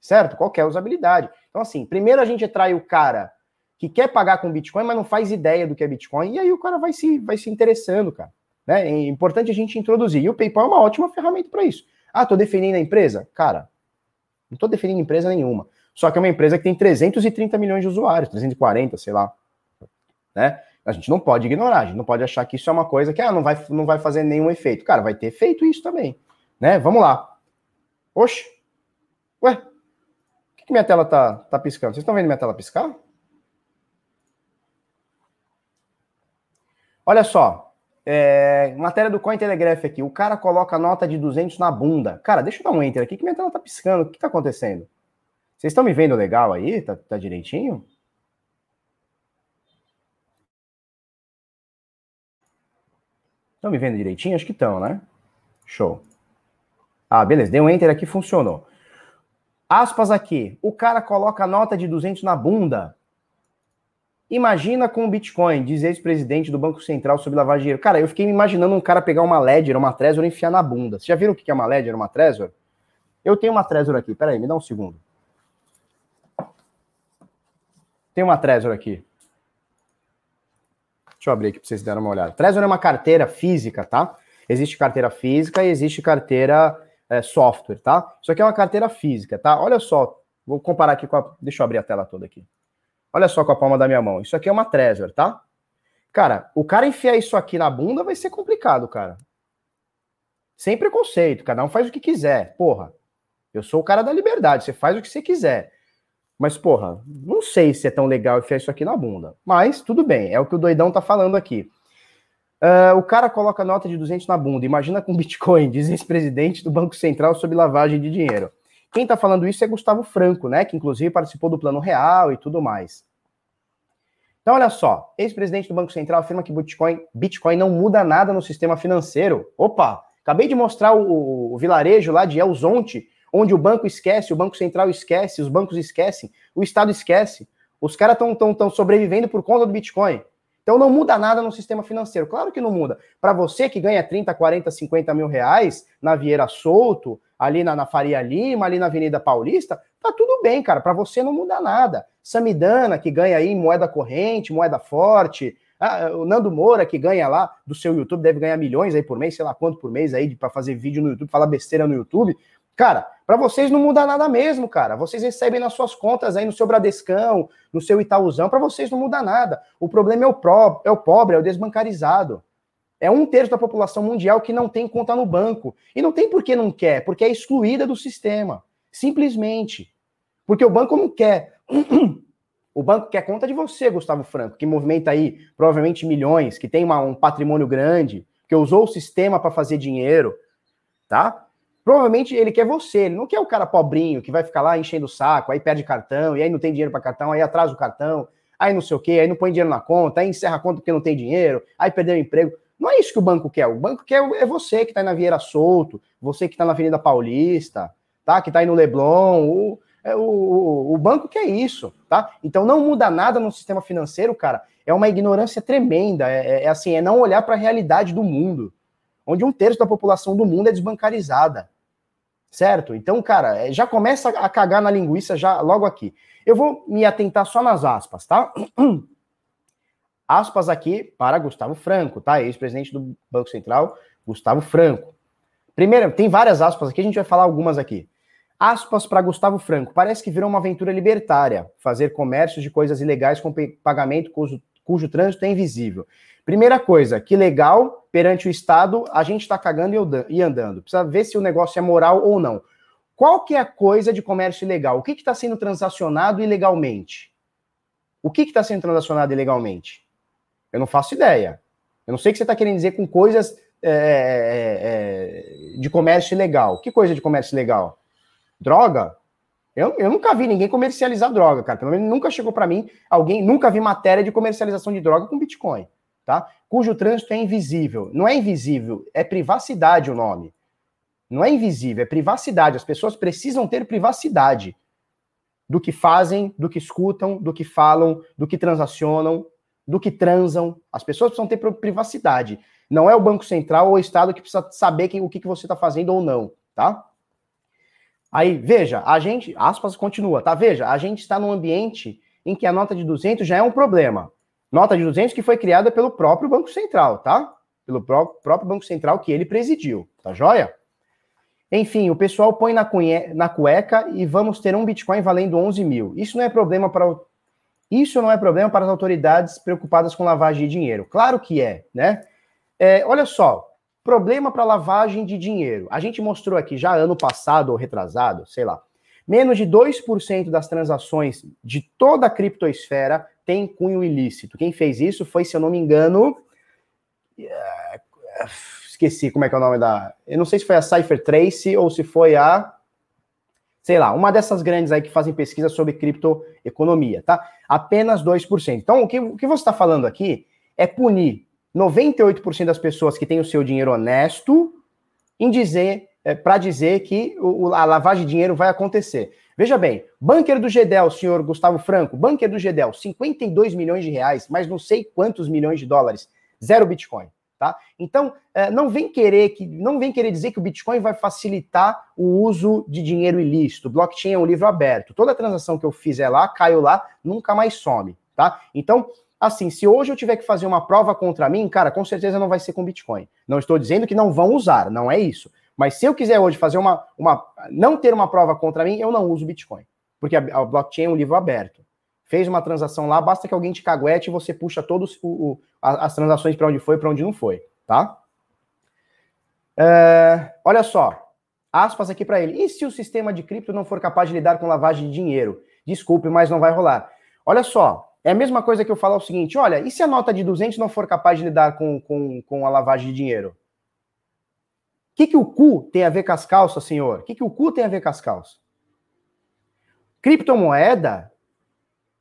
Certo? Qualquer usabilidade. Então, assim, primeiro a gente atrai o cara que quer pagar com Bitcoin, mas não faz ideia do que é Bitcoin, e aí o cara vai se, vai se interessando, cara. Né? É importante a gente introduzir. E o PayPal é uma ótima ferramenta para isso. Ah, tô definindo a empresa? Cara, não tô definindo empresa nenhuma. Só que é uma empresa que tem 330 milhões de usuários, 340, sei lá. Né? A gente não pode ignorar, a gente não pode achar que isso é uma coisa que ah, não, vai, não vai fazer nenhum efeito. Cara, vai ter feito isso também. Né? Vamos lá. Oxe. Ué, por que, que minha tela tá, tá piscando? Vocês estão vendo minha tela piscar? Olha só, é, matéria do Cointelegraph aqui. O cara coloca nota de 200 na bunda. Cara, deixa eu dar um enter aqui que minha tela tá piscando. O que tá acontecendo? Vocês estão me vendo legal aí? Tá, tá direitinho? Estão me vendo direitinho? Acho que estão, né? Show. Ah, beleza. Dei um enter aqui, funcionou. Aspas aqui. O cara coloca nota de 200 na bunda. Imagina com o Bitcoin, diz ex-presidente do Banco Central sobre lavagem de dinheiro. Cara, eu fiquei imaginando um cara pegar uma Ledger, uma Trezor e enfiar na bunda. Vocês já viram o que é uma Ledger, uma Trezor? Eu tenho uma Trezor aqui, peraí, me dá um segundo. Tem uma Trezor aqui. Deixa eu abrir aqui para vocês darem uma olhada. Trezor é uma carteira física, tá? Existe carteira física e existe carteira é, software, tá? Isso aqui é uma carteira física, tá? Olha só, vou comparar aqui com a... Deixa eu abrir a tela toda aqui. Olha só com a palma da minha mão. Isso aqui é uma Trezor, tá? Cara, o cara enfiar isso aqui na bunda vai ser complicado, cara. Sem preconceito, cada um faz o que quiser. Porra, eu sou o cara da liberdade, você faz o que você quiser. Mas, porra, não sei se é tão legal enfiar isso aqui na bunda. Mas, tudo bem, é o que o doidão tá falando aqui. Uh, o cara coloca nota de 200 na bunda. Imagina com Bitcoin, diz ex-presidente do Banco Central sobre lavagem de dinheiro. Quem está falando isso é Gustavo Franco, né? Que inclusive participou do Plano Real e tudo mais. Então, olha só, ex-presidente do Banco Central afirma que Bitcoin, Bitcoin não muda nada no sistema financeiro. Opa, acabei de mostrar o, o vilarejo lá de Elzonte, onde o banco esquece, o Banco Central esquece, os bancos esquecem, o Estado esquece. Os caras estão tão, tão sobrevivendo por conta do Bitcoin. Então não muda nada no sistema financeiro. Claro que não muda. Para você que ganha 30, 40, 50 mil reais na Vieira Solto, ali na, na Faria Lima, ali na Avenida Paulista, tá tudo bem, cara. Para você não muda nada. Samidana, que ganha aí moeda corrente, moeda forte. Ah, o Nando Moura, que ganha lá do seu YouTube, deve ganhar milhões aí por mês, sei lá quanto por mês aí, para fazer vídeo no YouTube, falar besteira no YouTube. Cara, para vocês não muda nada mesmo, cara. Vocês recebem nas suas contas aí no seu Bradescão, no seu Itaúzão, para vocês não muda nada. O problema é o, pró é o pobre, é o desbancarizado. É um terço da população mundial que não tem conta no banco. E não tem por que não quer, porque é excluída do sistema. Simplesmente. Porque o banco não quer. O banco quer conta de você, Gustavo Franco, que movimenta aí provavelmente milhões, que tem uma, um patrimônio grande, que usou o sistema para fazer dinheiro, tá? Provavelmente ele quer você, ele não quer o cara pobrinho que vai ficar lá enchendo o saco, aí perde cartão, e aí não tem dinheiro para cartão, aí atrasa o cartão, aí não sei o quê, aí não põe dinheiro na conta, aí encerra a conta porque não tem dinheiro, aí perdeu o emprego. Não é isso que o banco quer. O banco quer é você que está na Vieira Solto, você que está na Avenida Paulista, tá? Que está aí no Leblon, o, é, o, o, o banco que é isso, tá? Então não muda nada no sistema financeiro, cara. É uma ignorância tremenda. É, é, é assim, é não olhar para a realidade do mundo, onde um terço da população do mundo é desbancarizada, certo? Então, cara, é, já começa a cagar na linguiça já logo aqui. Eu vou me atentar só nas aspas, tá? Aspas aqui para Gustavo Franco, tá? Ex-presidente do Banco Central, Gustavo Franco. Primeiro, tem várias aspas aqui, a gente vai falar algumas aqui. Aspas para Gustavo Franco. Parece que virou uma aventura libertária fazer comércio de coisas ilegais com pagamento cujo, cujo trânsito é invisível. Primeira coisa, que legal, perante o Estado, a gente está cagando e andando. Precisa ver se o negócio é moral ou não. Qual que é a coisa de comércio ilegal? O que está sendo transacionado ilegalmente? O que está sendo transacionado ilegalmente? Eu não faço ideia. Eu não sei o que você está querendo dizer com coisas é, é, é, de comércio ilegal. Que coisa de comércio ilegal? Droga? Eu, eu nunca vi ninguém comercializar droga, cara. Pelo menos nunca chegou para mim alguém, nunca vi matéria de comercialização de droga com Bitcoin, tá? Cujo trânsito é invisível. Não é invisível, é privacidade o nome. Não é invisível, é privacidade. As pessoas precisam ter privacidade do que fazem, do que escutam, do que falam, do que transacionam, do que transam. As pessoas precisam ter privacidade. Não é o Banco Central ou o Estado que precisa saber o que, que você está fazendo ou não, tá? Aí, veja, a gente, aspas, continua, tá? Veja, a gente está num ambiente em que a nota de 200 já é um problema. Nota de 200 que foi criada pelo próprio Banco Central, tá? Pelo próprio Banco Central que ele presidiu, tá joia? Enfim, o pessoal põe na, na cueca e vamos ter um Bitcoin valendo 11 mil. Isso não é problema para isso não é problema para as autoridades preocupadas com lavagem de dinheiro. Claro que é, né? É, olha só, Problema para lavagem de dinheiro. A gente mostrou aqui já ano passado ou retrasado, sei lá. Menos de 2% das transações de toda a criptosfera tem cunho ilícito. Quem fez isso foi, se eu não me engano, eh, esqueci como é que é o nome da. Eu não sei se foi a Cypher Trace ou se foi a. Sei lá, uma dessas grandes aí que fazem pesquisa sobre criptoeconomia, tá? Apenas 2%. Então, o que, o que você está falando aqui é punir 98% das pessoas que têm o seu dinheiro honesto em dizer, é, para dizer que o, a lavagem de dinheiro vai acontecer. Veja bem, bunker do Gedel, senhor Gustavo Franco, bunker do Gedel, 52 milhões de reais, mas não sei quantos milhões de dólares, zero Bitcoin. Tá? Então, é, não vem querer que não vem querer dizer que o Bitcoin vai facilitar o uso de dinheiro ilícito. Blockchain é um livro aberto. Toda transação que eu fizer lá, caiu lá, nunca mais some, tá? Então, assim, se hoje eu tiver que fazer uma prova contra mim, cara, com certeza não vai ser com Bitcoin. Não estou dizendo que não vão usar, não é isso. Mas se eu quiser hoje fazer uma, uma não ter uma prova contra mim, eu não uso Bitcoin. Porque a, a blockchain é um livro aberto. Fez uma transação lá, basta que alguém te caguete e você puxa todas as transações para onde foi, para onde não foi, tá? É, olha só, aspas aqui para ele. E se o sistema de cripto não for capaz de lidar com lavagem de dinheiro? Desculpe, mas não vai rolar. Olha só, É a mesma coisa que eu falar o seguinte: olha, e se a nota de 200 não for capaz de lidar com, com, com a lavagem de dinheiro? O que, que o cu tem a ver com as calças, senhor? O que, que o cu tem a ver com as calças? Criptomoeda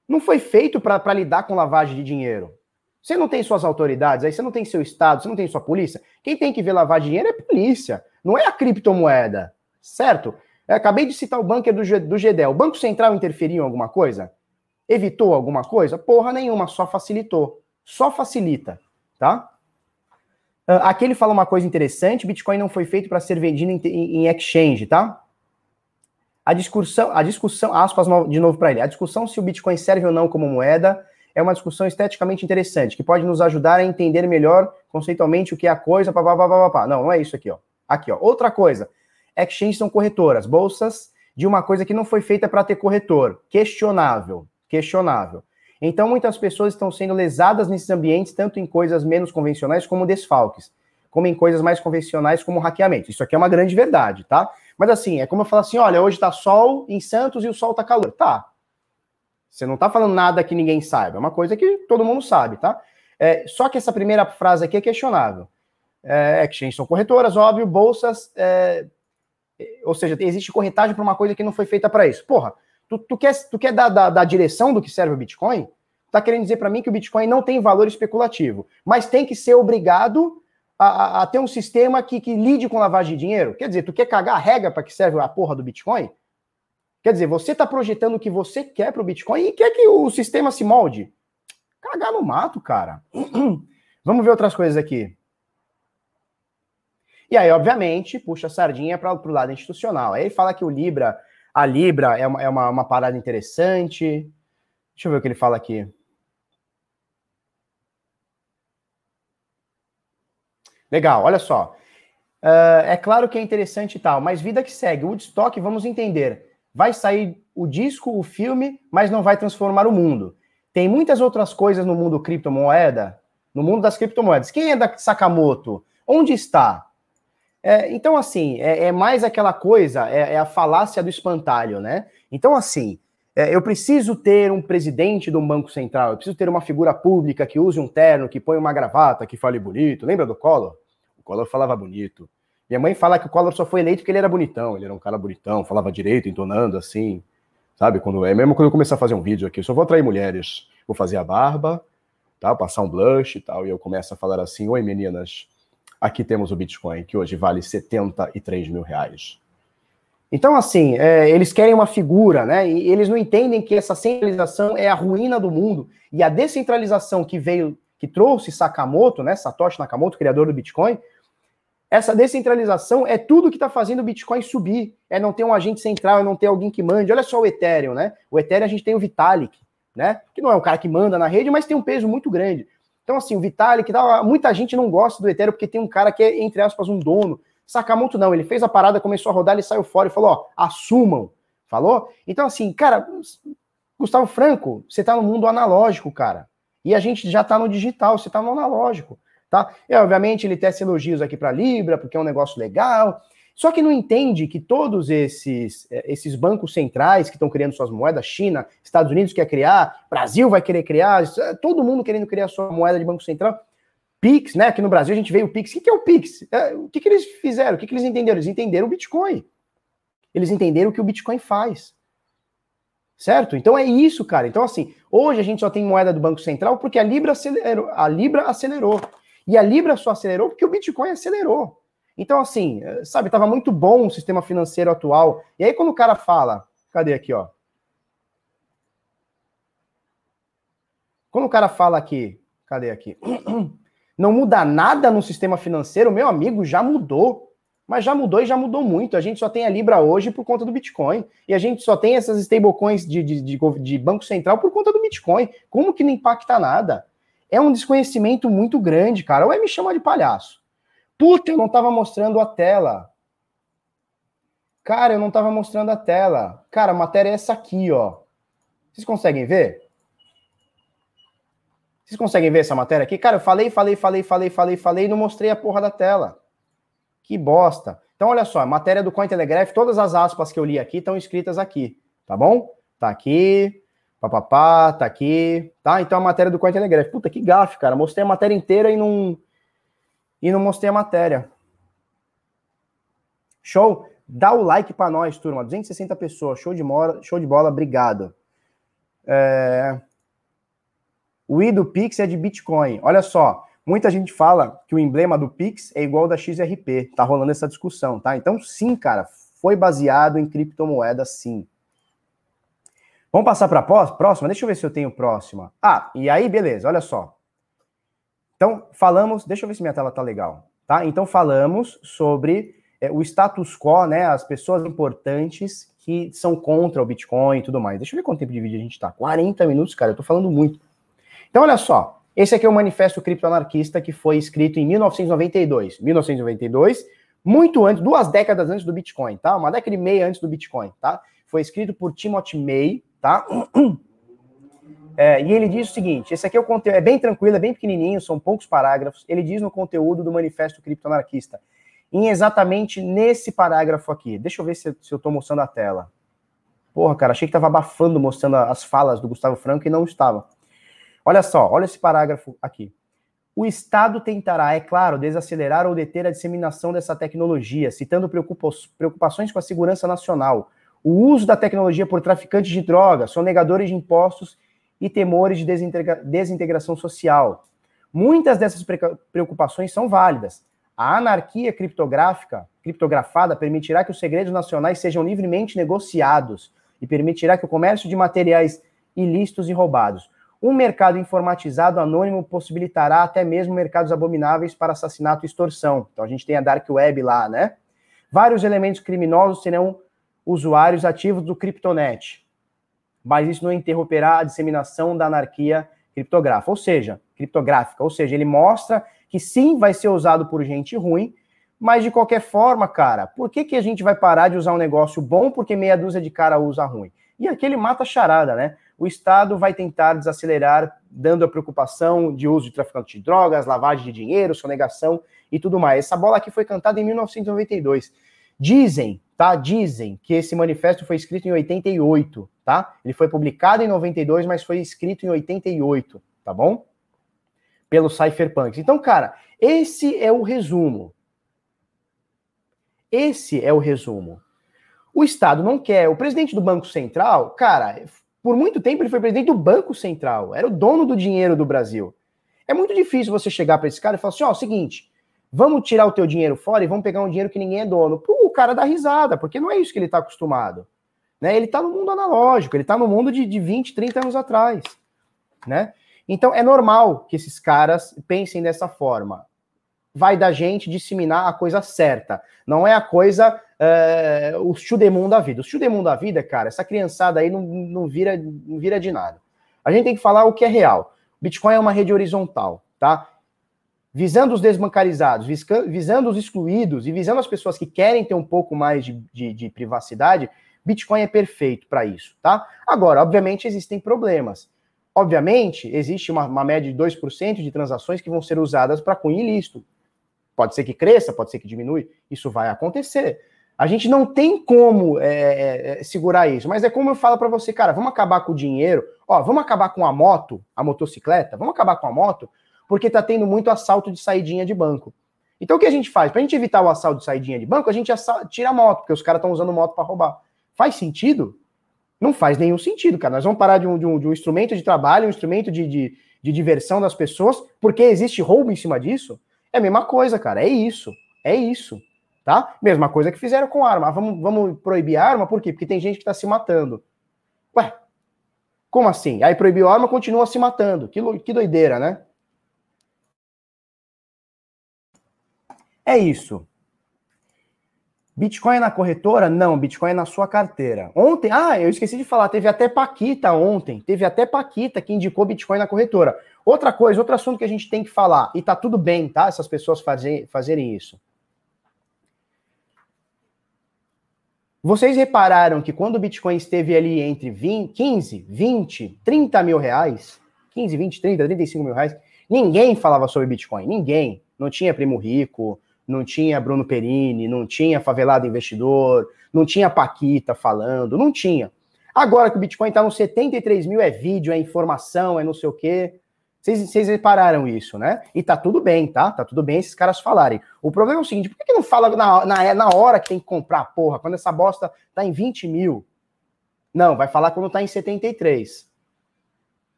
não foi feito para lidar com lavagem de dinheiro. Você não tem suas autoridades, aí você não tem seu Estado, você não tem sua polícia. Quem tem que ver lavar dinheiro é a polícia, não é a criptomoeda, certo? Eu acabei de citar o bunker do, do GDEL. O Banco Central interferiu em alguma coisa? Evitou alguma coisa? Porra nenhuma, só facilitou. Só facilita, tá? Ah, aqui ele fala uma coisa interessante: Bitcoin não foi feito para ser vendido em, em, exchange, tá? A discussão, a discussão, aspas de novo para ele, a discussão se o Bitcoin serve ou não como moeda é uma discussão esteticamente interessante, que pode nos ajudar a entender melhor conceitualmente o que é a coisa. Não, não é isso aqui, ó. Aqui, ó. Outra coisa. Exchanges são corretoras, bolsas de uma coisa que não foi feita para ter corretor. Questionável. Questionável. Então, muitas pessoas estão sendo lesadas nesses ambientes, tanto em coisas menos convencionais como desfalques, como em coisas mais convencionais como hackeamento. Isso aqui é uma grande verdade, tá? Mas assim, é como eu falo assim: olha, hoje tá sol em Santos e o sol tá calor. Tá, você não está falando nada que ninguém saiba, é uma coisa que todo mundo sabe, tá? É, só que essa primeira frase aqui é questionável. É, exchanges são corretoras, óbvio, bolsas, é, ou seja, existe corretagem para uma coisa que não foi feita para isso. Porra, tu, tu, quer, tu quer dar da, da direção do que serve o Bitcoin? Tá querendo dizer para mim que o Bitcoin não tem valor especulativo, mas tem que ser obrigado a, a, ter um sistema que, que lide com lavagem de dinheiro? Quer dizer, tu quer cagar a regra para que serve a porra do Bitcoin? Quer dizer, você está projetando o que você quer para o Bitcoin e quer que o sistema se molde. Cagar no mato, cara. Vamos ver outras coisas aqui. E aí, obviamente, puxa a sardinha para o lado institucional. Aí ele fala que o Libra, a Libra é uma, é uma, uma parada interessante. Deixa eu ver o que ele fala aqui. Legal, olha só. Uh, é claro que é interessante e tal, mas vida que segue. Woodstock, vamos entender vai sair o disco, o filme, mas não vai transformar o mundo. Tem muitas outras coisas no mundo criptomoeda, no mundo das criptomoedas. Quem é da Sakamoto? Onde está? É, então, assim, é, é, mais aquela coisa, é, é, a falácia do espantalho, né? Então, assim, é, eu preciso ter um presidente de um banco central, eu preciso ter uma figura pública que use um terno, que põe uma gravata, que fale bonito. Lembra do Collor? Collor falava bonito. Minha mãe fala que o Collor só foi eleito porque ele era bonitão, ele era um cara bonitão, falava direito, entonando assim, sabe? Quando é mesmo quando eu começar a fazer um vídeo aqui, eu só vou atrair mulheres, vou fazer a barba, tá? Passar um blush e tal, e eu começo a falar assim: Oi meninas, aqui temos o Bitcoin, que hoje vale 73 mil reais. Então, assim, é, eles querem uma figura, né? E eles não entendem que essa centralização é a ruína do mundo e a descentralização que veio, que trouxe Sakamoto, né? Satoshi Nakamoto, criador do Bitcoin, essa descentralização é tudo que está fazendo o Bitcoin subir. É não ter um agente central, é não ter alguém que mande. Olha só o Ethereum, né? O Ethereum a gente tem o Vitalik, né? Que não é um cara que manda na rede, mas tem um peso muito grande. Então, assim, o Vitalik, muita gente não gosta do Ethereum porque tem um cara que é, entre aspas, um dono. Sakamoto não, ele fez a parada, começou a rodar, ele saiu fora e falou, ó, assumam. Falou? Então, assim, cara, Gustavo Franco, você tá no mundo analógico, cara. E a gente já tá no digital, você tá no analógico tá? E, obviamente, ele tece elogios aqui para Libra, porque é um negócio legal. Só que não entende que todos esses, eh, esses bancos centrais que estão criando suas moedas, China, Estados Unidos quer criar, Brasil vai querer criar, eh, todo mundo querendo criar sua moeda de banco central. Pix, né? Aqui no Brasil a gente veio o Pix. O que é o Pix? É, o que, que eles fizeram? O que, que eles entenderam? Eles entenderam o Bitcoin. Eles entenderam o que o Bitcoin faz. Certo? Então é isso, cara. Então, assim, hoje a gente só tem moeda do Banco Central porque a Libra acelerou. A Libra acelerou. E a Libra só acelerou porque o Bitcoin acelerou. Então, assim, eh, sabe, estava muito bom o sistema financeiro atual. E aí, quando o cara fala, cadê aqui, ó? Quando o cara fala aqui, cadê aqui? Não muda nada no sistema financeiro, meu amigo, já mudou. Mas já mudou e já mudou muito. A gente só tem a Libra hoje por conta do Bitcoin. E a gente só tem essas stablecoins de, de, de, de Banco Central por conta do Bitcoin. Como que não impacta nada? É um desconhecimento muito grande, cara. Ou é me chamar de palhaço. Puta, eu não tava mostrando a tela. Cara, eu não tava mostrando a tela. Cara, a matéria é essa aqui, ó. Vocês conseguem ver? Vocês conseguem ver essa matéria aqui? Cara, eu falei, falei, falei, falei, falei, falei e não mostrei a porra da tela. Que bosta. Então, olha só, a matéria do Cointelegraph, todas as aspas que eu li aqui estão escritas aqui, tá bom? Tá aqui, Papapá, tá aqui, tá? Então a matéria do Cointelegraph. Puta, que gafe, cara. Mostrei a matéria inteira e não e não mostrei a matéria. Show? Dá o like para nós, turma. 260 pessoas. Show de bola, show de bola. Obrigado. É... O I do Pix é de Bitcoin. Olha só, muita gente fala que o emblema do Pix é igual da XRP. Tá rolando essa discussão, tá? Então, sim, cara, foi baseado em criptomoeda, sim. Vamos passar para a próxima? Deixa eu ver se eu tenho próxima. Ah, e aí, beleza, olha só. Então, falamos, deixa eu ver se minha tela tá legal, tá? Então, falamos sobre é, o status quo, né? As pessoas importantes que são contra o Bitcoin e tudo mais. Deixa eu ver quanto tempo de vídeo a gente tá. 40 minutos, cara, eu tô falando muito. Então, olha só. Esse aqui é o Manifesto Criptoanarquista que foi escrito em 1992. 1992, muito antes, duas décadas antes do Bitcoin, tá? Uma década e meia antes do Bitcoin, tá? Foi escrito por Timothy May, tá? É, e ele diz o seguinte: esse aqui é o conteúdo, é bem tranquilo, é bem pequenininho, são poucos parágrafos. Ele diz no conteúdo do Manifesto Criptoanarquista, em exatamente nesse parágrafo aqui. Deixa eu ver se, se eu estou mostrando a tela. Porra, cara, achei que estava abafando, mostrando as falas do Gustavo Franco e não estava. Olha só, olha esse parágrafo aqui. O Estado tentará, é claro, desacelerar ou deter a disseminação dessa tecnologia, citando preocupações com a segurança nacional, o uso da tecnologia por traficantes de drogas, sonegadores de impostos e temores de desintegra desintegração social. Muitas dessas preocupações são válidas. A anarquia criptográfica, criptografada, permitirá que os segredos nacionais sejam livremente negociados e permitirá que o comércio de materiais ilícitos e roubados. Um mercado informatizado anônimo possibilitará até mesmo mercados abomináveis para assassinato e extorsão. Então a gente tem a Dark Web lá, né? Vários elementos criminosos serão usuários ativos do Cryptonet mas isso não interromperá a disseminação da anarquia criptográfica, ou seja, criptográfica, ou seja, ele mostra que sim vai ser usado por gente ruim, mas de qualquer forma, cara, por que, que a gente vai parar de usar um negócio bom porque meia dúzia de cara usa ruim? E aqui ele mata a charada, né? O Estado vai tentar desacelerar, dando a preocupação de uso de traficante de drogas, lavagem de dinheiro, sonegação e tudo mais. Essa bola aqui foi cantada em 1992. Dizem, tá? Dizem que esse manifesto foi escrito em 88, tá? Ele foi publicado em 92, mas foi escrito em 88, tá bom? Pelo Cypherpunks. Então, cara, esse é o resumo. Esse é o resumo. O Estado não quer. O presidente do Banco Central, cara, por muito tempo ele foi presidente do Banco Central, era o dono do dinheiro do Brasil. É muito difícil você chegar para esse cara e falar assim: ó, oh, seguinte, Vamos tirar o teu dinheiro fora e vamos pegar um dinheiro que ninguém é dono. o cara dá risada, porque não é isso que ele está acostumado. Né? Ele está no mundo analógico, ele está no mundo de, de 20, 30 anos atrás. Né? Então é normal que esses caras pensem dessa forma. Vai da gente disseminar a coisa certa. Não é a coisa, é, o chudemum da vida. O chudemum da vida, cara, essa criançada aí não, não, vira, não vira de nada. A gente tem que falar o que é real. Bitcoin é uma rede horizontal, tá? Visando os desbancarizados, visando os excluídos e visando as pessoas que querem ter um pouco mais de, de, de privacidade, Bitcoin é perfeito para isso, tá? Agora, obviamente, existem problemas. Obviamente, existe uma, uma média de 2% de transações que vão ser usadas para cunho ilícito. Pode ser que cresça, pode ser que diminui. Isso vai acontecer. A gente não tem como é, é, é segurar isso, mas é como eu falo para você, cara, vamos acabar com o dinheiro, ó, vamos acabar com a moto, a motocicleta, vamos acabar com a moto, porque está tendo muito assalto de saidinha de banco. Então o que a gente faz? Para a gente evitar o assalto de saidinha de banco, a gente tira a moto, porque os caras estão usando moto para roubar. Faz sentido? Não faz nenhum sentido, cara. Nós vamos parar de um, de um, de um instrumento de trabalho, um instrumento de, de, de diversão das pessoas, porque existe roubo em cima disso? É a mesma coisa, cara. É isso. É isso. Tá? Mesma coisa que fizeram com arma. vamos, vamos proibir arma, por quê? Porque tem gente que está se matando. Ué, como assim? Aí proibiu arma, continua se matando. Que, que doideira, né? É isso. Bitcoin é na corretora? Não, Bitcoin é na sua carteira. Ontem, ah, eu esqueci de falar, teve até Paquita ontem, teve até Paquita que indicou Bitcoin na corretora. Outra coisa, outro assunto que a gente tem que falar, e tá tudo bem, tá? Essas pessoas fazer, fazerem isso. Vocês repararam que quando o Bitcoin esteve ali entre 20, 15, 20, 30 mil reais, 15, 20, 30, 35 mil reais, ninguém falava sobre Bitcoin, ninguém. Não tinha primo rico, não tinha Bruno Perini, não tinha Favelado Investidor, não tinha Paquita falando, não tinha. Agora que o Bitcoin está nos 73 mil, é vídeo, é informação, é não sei o quê. Vocês, repararam isso, né? E tá tudo bem, tá? Tá tudo bem esses caras falarem. O problema é o seguinte: por que, que não fala na, na, na hora que tem que comprar, porra? Quando essa bosta tá em 20 mil? Não, vai falar quando tá em 73.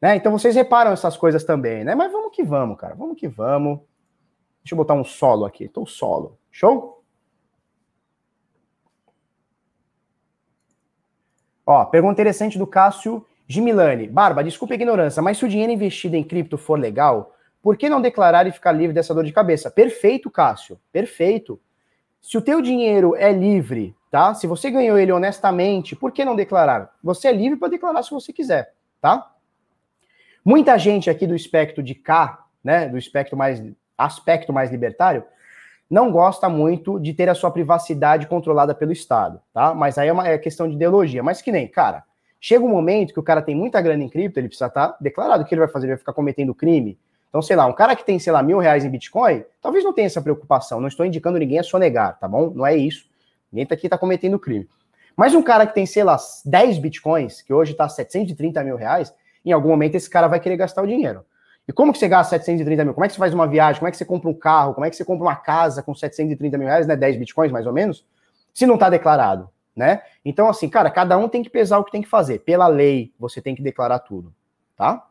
Né? Então vocês reparam essas coisas também, né? Mas vamos que vamos, cara. Vamos que vamos. Deixa eu botar um solo aqui. Tô solo. Show? Ó, pergunta interessante do Cássio Gimilani. Barba, desculpa a ignorância, mas se o dinheiro investido em cripto for legal, por que não declarar e ficar livre dessa dor de cabeça? Perfeito, Cássio. Perfeito. Se o teu dinheiro é livre, tá? Se você ganhou ele honestamente, por que não declarar? Você é livre para declarar se você quiser, tá? Muita gente aqui do espectro de cá, né, do espectro mais aspecto mais libertário, não gosta muito de ter a sua privacidade controlada pelo Estado, tá? Mas aí é uma é questão de ideologia. Mas que nem, cara, chega um momento que o cara tem muita grana em cripto, ele precisa estar tá declarado o que ele vai fazer, ele vai ficar cometendo crime. Então, sei lá, um cara que tem, sei lá, mil reais em Bitcoin, talvez não tenha essa preocupação. Não estou indicando ninguém a sonegar, tá bom? Não é isso. Ninguém tá aqui tá cometendo crime. Mas um cara que tem, sei lá, 10 Bitcoins, que hoje tá 730 mil reais, em algum momento esse cara vai querer gastar o dinheiro. E como que você gasta 730 mil? Como é que você faz uma viagem? Como é que você compra um carro? Como é que você compra uma casa com 730 mil reais, né? 10 bitcoins, mais ou menos, se não está declarado, né? Então, assim, cara, cada um tem que pesar o que tem que fazer. Pela lei, você tem que declarar tudo, tá?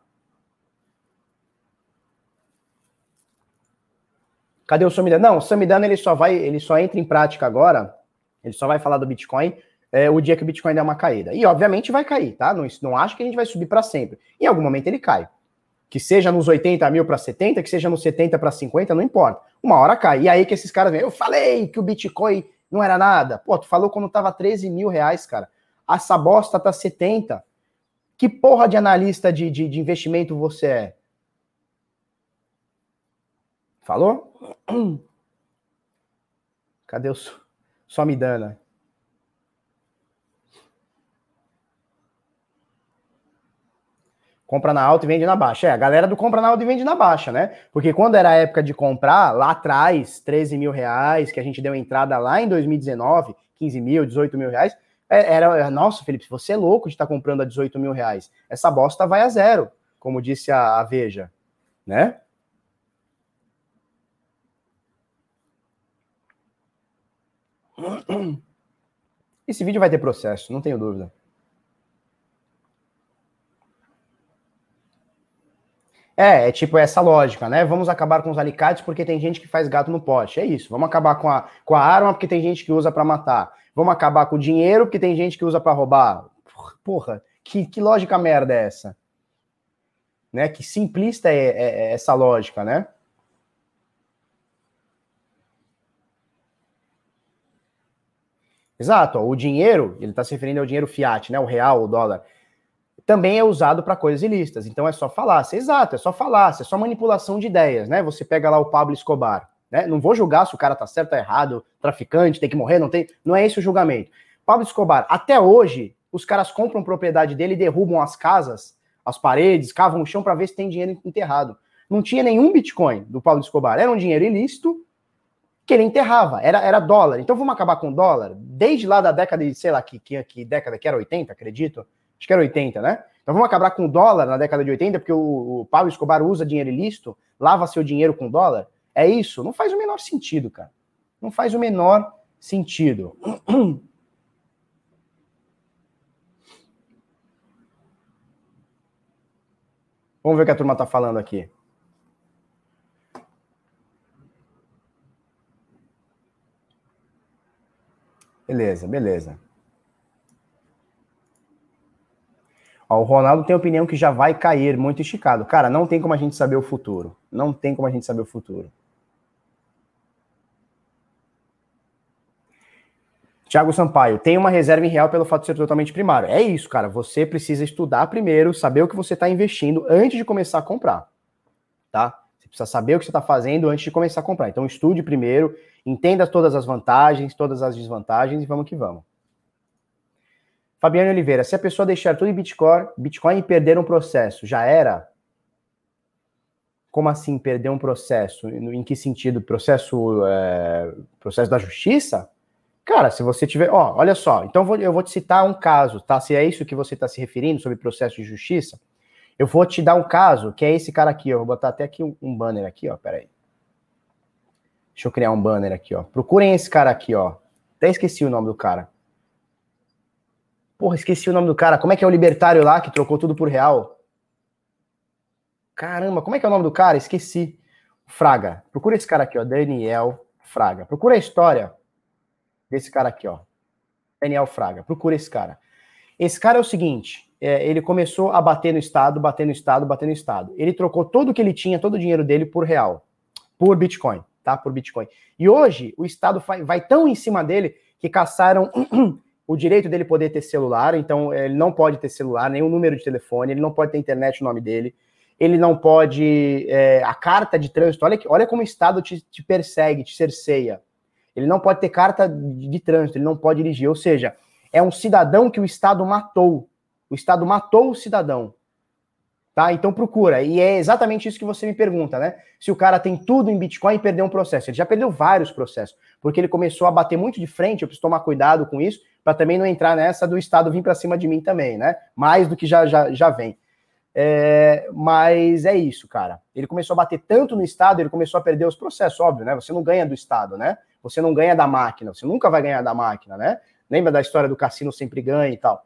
Cadê o Samidana? Não, o Samidana ele só vai, ele só entra em prática agora, ele só vai falar do Bitcoin é, o dia que o Bitcoin der uma caída. E obviamente vai cair, tá? Não, não acho que a gente vai subir para sempre. Em algum momento ele cai que seja nos 80 mil para 70, que seja nos 70 para 50, não importa. Uma hora cai. E aí que esses caras vêm, eu falei que o Bitcoin não era nada. Pô, tu falou quando tava 13 mil reais, cara. Essa bosta tá 70. Que porra de analista de, de, de investimento você é? Falou? Cadê o só me dana? Compra na alta e vende na baixa. É, a galera do compra na alta e vende na baixa, né? Porque quando era a época de comprar, lá atrás, 13 mil reais, que a gente deu entrada lá em 2019, 15 mil, 18 mil reais, é, era, nossa, Felipe, você é louco de estar tá comprando a 18 mil reais. Essa bosta vai a zero, como disse a, a Veja, né? Esse vídeo vai ter processo, não tenho dúvida. É, é tipo essa lógica, né? Vamos acabar com os alicates porque tem gente que faz gato no pote. É isso. Vamos acabar com a, com a arma porque tem gente que usa para matar. Vamos acabar com o dinheiro porque tem gente que usa para roubar. Porra, que, que lógica merda é essa? Né? Que simplista é, é, é essa lógica, né? Exato, ó, o dinheiro, ele está se referindo ao dinheiro fiat, né? O real, o dólar também é usado para coisas ilícitas. Então é só falácia. Exato, é só falácia, é só manipulação de ideias, né? Você pega lá o Pablo Escobar, né? Não vou julgar se o cara tá certo ou errado, traficante, tem que morrer, não tem. Não é esse o julgamento. Pablo Escobar, até hoje, os caras compram propriedade dele, derrubam as casas, as paredes, cavam o chão para ver se tem dinheiro enterrado. Não tinha nenhum Bitcoin do Pablo Escobar, era um dinheiro ilícito que ele enterrava, era, era dólar. Então vamos acabar com dólar? Desde lá da década de, sei lá, que, que, que década que era 80, acredito Acho que era 80, né? Então vamos acabar com o dólar na década de 80, porque o, o Pablo Escobar usa dinheiro ilícito, lava seu dinheiro com dólar? É isso? Não faz o menor sentido, cara. Não faz o menor sentido. Vamos ver o que a turma está falando aqui. Beleza, beleza. Ó, o Ronaldo tem opinião que já vai cair muito esticado. Cara, não tem como a gente saber o futuro. Não tem como a gente saber o futuro. Tiago Sampaio, tem uma reserva em real pelo fato de ser totalmente primário. É isso, cara. Você precisa estudar primeiro, saber o que você está investindo antes de começar a comprar. Tá? Você precisa saber o que você está fazendo antes de começar a comprar. Então, estude primeiro, entenda todas as vantagens, todas as desvantagens e vamos que vamos. Fabiano Oliveira, se a pessoa deixar tudo em Bitcoin, Bitcoin e perder um processo, já era? Como assim perder um processo? Em que sentido? Processo, é, processo da justiça? Cara, se você tiver. Ó, olha só. Então eu vou, eu vou te citar um caso, tá? Se é isso que você está se referindo sobre processo de justiça, eu vou te dar um caso, que é esse cara aqui. Eu vou botar até aqui um, banner aqui, ó. Pera aí. Deixa eu criar um banner aqui, ó. Procurem esse cara aqui, ó. Até esqueci o nome do cara. Porra, esqueci o nome do cara. Como é que é o libertário lá que trocou tudo por real? Caramba, como é que é o nome do cara? Esqueci. Fraga. Procura esse cara aqui, ó. Daniel Fraga. Procura a história desse cara aqui, ó. Daniel Fraga. Procura esse cara. Esse cara é o seguinte: é, ele começou a bater no Estado, bater no Estado, bater no Estado. Ele trocou todo o que ele tinha, todo o dinheiro dele por real, por Bitcoin tá? Por Bitcoin. E hoje o Estado vai tão em cima dele que caçaram o direito dele poder ter celular, então ele não pode ter celular, nenhum número de telefone, ele não pode ter internet no nome dele, ele não pode. É, a carta de trânsito, olha, olha como o Estado te, te persegue, te cerceia. Ele não pode ter carta de, de trânsito, ele não pode dirigir. Ou seja, é um cidadão que o Estado matou. O Estado matou o cidadão. Tá? Então procura. E é exatamente isso que você me pergunta, né? Se o cara tem tudo em Bitcoin e perdeu um processo. Ele já perdeu vários processos, porque ele começou a bater muito de frente, eu preciso tomar cuidado com isso, para também não entrar nessa do Estado vir para cima de mim também, né? Mais do que já, já, já vem. É, mas é isso, cara. Ele começou a bater tanto no Estado, ele começou a perder os processos, óbvio, né? Você não ganha do Estado, né? Você não ganha da máquina, você nunca vai ganhar da máquina, né? Lembra da história do cassino sempre ganha e tal.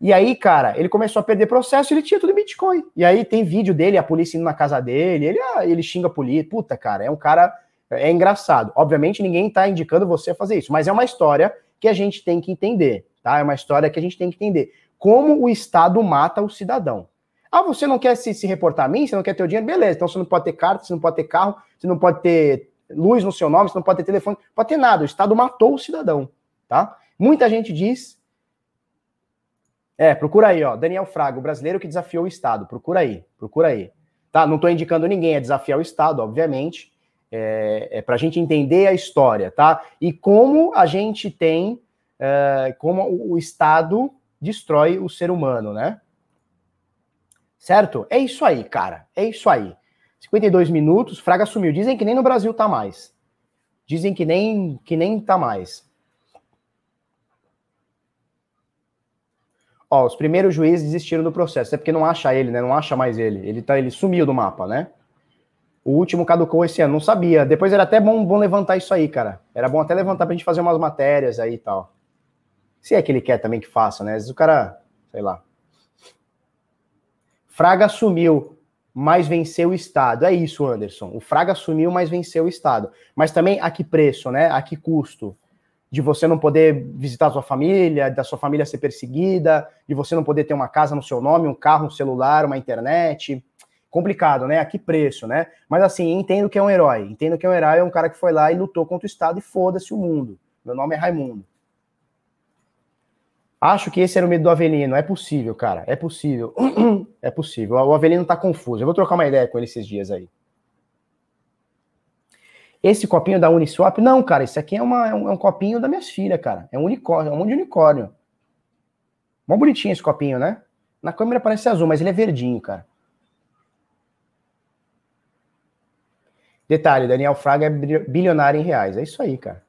E aí, cara, ele começou a perder processo ele tinha tudo em Bitcoin. E aí tem vídeo dele, a polícia indo na casa dele, ele, ah, ele xinga a polícia. Puta, cara, é um cara. É engraçado. Obviamente, ninguém tá indicando você a fazer isso, mas é uma história que a gente tem que entender, tá? É uma história que a gente tem que entender. Como o Estado mata o cidadão. Ah, você não quer se, se reportar a mim? Você não quer ter o dinheiro? Beleza, então você não pode ter carta, você não pode ter carro, você não pode ter luz no seu nome, você não pode ter telefone, pode ter nada. O Estado matou o cidadão, tá? Muita gente diz é, procura aí, ó. Daniel Fraga, o brasileiro que desafiou o Estado. Procura aí, procura aí. Tá? Não estou indicando ninguém a desafiar o Estado, obviamente. É, é para a gente entender a história, tá? E como a gente tem, é, como o Estado destrói o ser humano, né? Certo? É isso aí, cara. É isso aí. 52 minutos, Fraga sumiu. Dizem que nem no Brasil tá mais. Dizem que nem que nem tá mais. Ó, os primeiros juízes desistiram do processo, é porque não acha ele, né? Não acha mais ele. Ele, tá, ele sumiu do mapa, né? O último caducou esse ano, não sabia. Depois era até bom, bom levantar isso aí, cara. Era bom até levantar pra gente fazer umas matérias aí e tal. Se é que ele quer também que faça, né? Às vezes o cara, sei lá. Fraga sumiu, mas venceu o Estado. É isso, Anderson. O Fraga sumiu, mas venceu o Estado. Mas também a que preço, né? A que custo? de você não poder visitar sua família, da sua família ser perseguida, de você não poder ter uma casa no seu nome, um carro, um celular, uma internet. Complicado, né? A que preço, né? Mas assim, entendo que é um herói. Entendo que é um herói, é um cara que foi lá e lutou contra o Estado e foda-se o mundo. Meu nome é Raimundo. Acho que esse era o medo do Avelino. É possível, cara. É possível. é possível. O Avelino tá confuso. Eu vou trocar uma ideia com ele esses dias aí. Esse copinho da Uniswap, não, cara, isso aqui é, uma, é, um, é um copinho da minhas filhas, cara. É um unicórnio, é um monte de unicórnio. Mó bonitinho esse copinho, né? Na câmera parece azul, mas ele é verdinho, cara. Detalhe, Daniel Fraga é bilionário em reais. É isso aí, cara.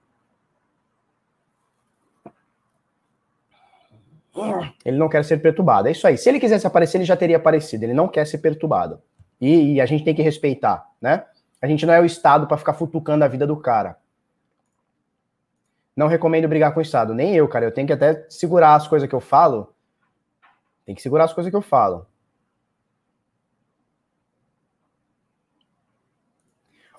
Ele não quer ser perturbado. É isso aí. Se ele quisesse aparecer, ele já teria aparecido. Ele não quer ser perturbado. E, e a gente tem que respeitar, né? A gente não é o Estado para ficar futucando a vida do cara. Não recomendo brigar com o Estado. Nem eu, cara. Eu tenho que até segurar as coisas que eu falo. Tem que segurar as coisas que eu falo.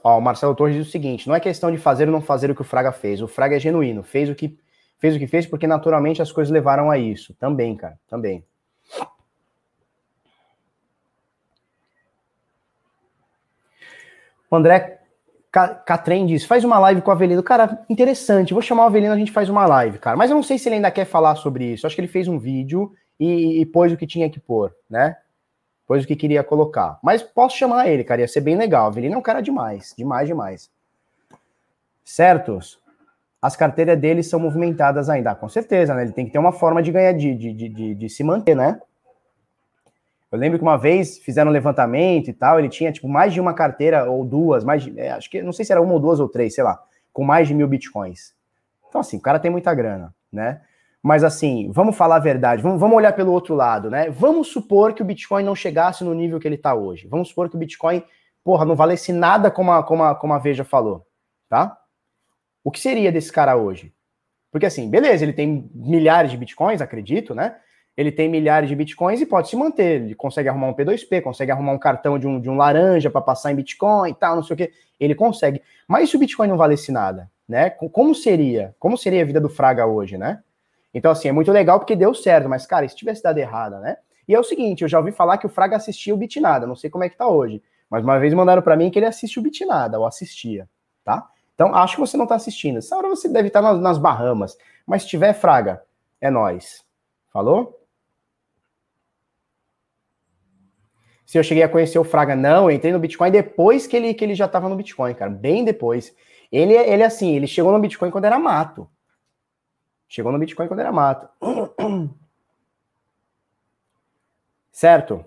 Ó, o Marcelo Torres diz o seguinte: não é questão de fazer ou não fazer o que o Fraga fez. O Fraga é genuíno. Fez o que fez o que fez porque naturalmente as coisas levaram a isso. Também, cara. Também. O André Catrem diz: faz uma live com o Avelino. Cara, interessante. Vou chamar o Avelino, a gente faz uma live, cara. Mas eu não sei se ele ainda quer falar sobre isso. Acho que ele fez um vídeo e, e pôs o que tinha que pôr, né? Pôs o que queria colocar. Mas posso chamar ele, cara. Ia ser bem legal. Avelino é um cara demais. Demais, demais. Certos? As carteiras dele são movimentadas ainda. Com certeza, né? Ele tem que ter uma forma de ganhar, de, de, de, de, de se manter, né? Eu lembro que uma vez fizeram um levantamento e tal, ele tinha tipo mais de uma carteira ou duas, mais de, é, acho que não sei se era uma ou duas ou três, sei lá, com mais de mil bitcoins. Então, assim, o cara tem muita grana, né? Mas assim, vamos falar a verdade, vamos, vamos olhar pelo outro lado, né? Vamos supor que o Bitcoin não chegasse no nível que ele está hoje. Vamos supor que o Bitcoin, porra, não valesse nada como a, como a, como a Veja falou, tá? O que seria desse cara hoje? Porque assim, beleza, ele tem milhares de Bitcoins, acredito, né? Ele tem milhares de Bitcoins e pode se manter. Ele consegue arrumar um P2P, consegue arrumar um cartão de um, de um laranja para passar em Bitcoin e tal, não sei o quê. Ele consegue. Mas se o Bitcoin não valesse nada, né? Como seria? Como seria a vida do Fraga hoje, né? Então, assim, é muito legal porque deu certo, mas, cara, se tivesse dado errado, né? E é o seguinte, eu já ouvi falar que o Fraga assistia o Bitnada, não sei como é que tá hoje, mas uma vez mandaram para mim que ele assiste o Bitnada, ou assistia, tá? Então, acho que você não tá assistindo. Essa hora você deve estar nas, nas Bahamas, mas se tiver Fraga, é nós. Falou? Se eu cheguei a conhecer o Fraga, não, eu entrei no Bitcoin depois que ele, que ele já estava no Bitcoin, cara, bem depois. Ele, ele, assim, ele chegou no Bitcoin quando era mato. Chegou no Bitcoin quando era mato. Certo?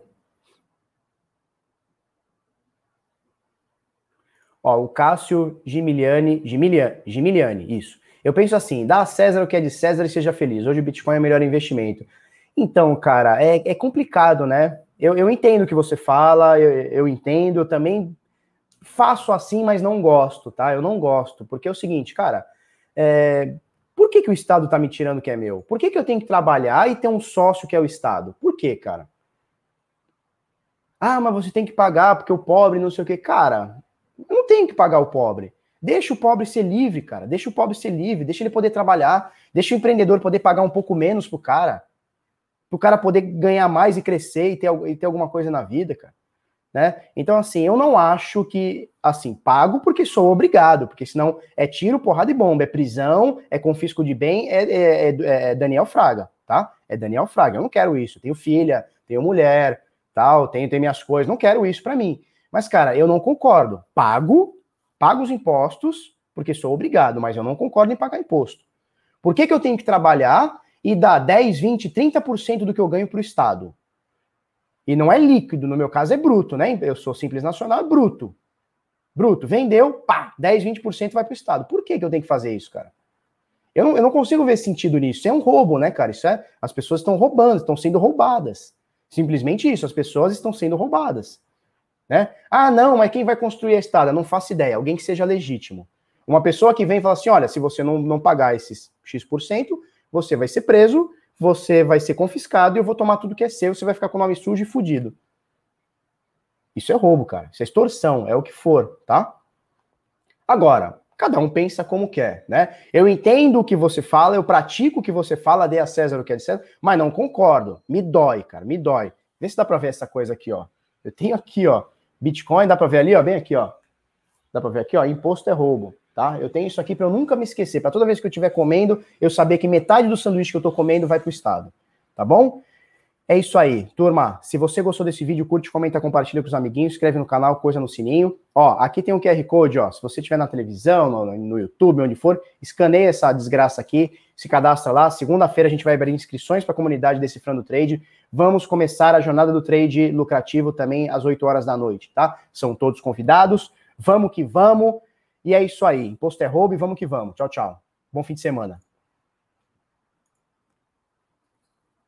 Ó, o Cássio Gimiliani, Gimiliani, Gimiliani, isso. Eu penso assim, dá a César o que é de César e seja feliz. Hoje o Bitcoin é o melhor investimento. Então, cara, é, é complicado, né? Eu, eu entendo o que você fala, eu, eu entendo, eu também faço assim, mas não gosto, tá? Eu não gosto, porque é o seguinte, cara, é, por que, que o Estado está me tirando o que é meu? Por que, que eu tenho que trabalhar e ter um sócio que é o Estado? Por quê, cara? Ah, mas você tem que pagar porque o pobre não sei o quê. Cara, eu não tenho que pagar o pobre. Deixa o pobre ser livre, cara. Deixa o pobre ser livre, deixa ele poder trabalhar, deixa o empreendedor poder pagar um pouco menos pro cara. Pro cara poder ganhar mais e crescer e ter, e ter alguma coisa na vida, cara né? Então, assim, eu não acho que, assim, pago porque sou obrigado, porque senão é tiro, porrada e bomba, é prisão, é confisco de bem, é, é, é, é Daniel Fraga, tá? É Daniel Fraga, eu não quero isso, tenho filha, tenho mulher, tal, tenho, tenho minhas coisas, não quero isso para mim. Mas, cara, eu não concordo. Pago, pago os impostos, porque sou obrigado, mas eu não concordo em pagar imposto. Por que, que eu tenho que trabalhar e dar 10, 20, 30% do que eu ganho para o Estado? E não é líquido, no meu caso é bruto, né? Eu sou simples nacional, é bruto. Bruto. Vendeu, pá, 10, 20% vai para o Estado. Por que, que eu tenho que fazer isso, cara? Eu não, eu não consigo ver sentido nisso. Isso é um roubo, né, cara? Isso é. As pessoas estão roubando, estão sendo roubadas. Simplesmente isso, as pessoas estão sendo roubadas. Né? Ah, não, mas quem vai construir a estrada? Não faço ideia. Alguém que seja legítimo. Uma pessoa que vem e fala assim: olha, se você não, não pagar esses X%, você vai ser preso você vai ser confiscado e eu vou tomar tudo que é seu, você vai ficar com o nome sujo e fudido. Isso é roubo, cara. Isso é extorsão, é o que for, tá? Agora, cada um pensa como quer, né? Eu entendo o que você fala, eu pratico o que você fala, dê a César o que é de César, mas não concordo. Me dói, cara, me dói. Vê se dá pra ver essa coisa aqui, ó. Eu tenho aqui, ó, Bitcoin, dá pra ver ali, ó, bem aqui, ó. Dá pra ver aqui, ó, imposto é roubo tá? Eu tenho isso aqui para eu nunca me esquecer, para toda vez que eu estiver comendo, eu saber que metade do sanduíche que eu estou comendo vai para o Estado, tá bom? É isso aí, turma. Se você gostou desse vídeo, curte, comenta, compartilha com os amiguinhos, inscreve no canal, coisa no sininho. Ó, aqui tem um QR Code, ó. Se você estiver na televisão, no, no YouTube, onde for, escaneia essa desgraça aqui, se cadastra lá. Segunda-feira a gente vai abrir inscrições para a comunidade Decifrando Trade. Vamos começar a jornada do trade lucrativo também às 8 horas da noite, tá? São todos convidados. Vamos que vamos. E é isso aí. Imposto é roubo e vamos que vamos. Tchau, tchau. Bom fim de semana.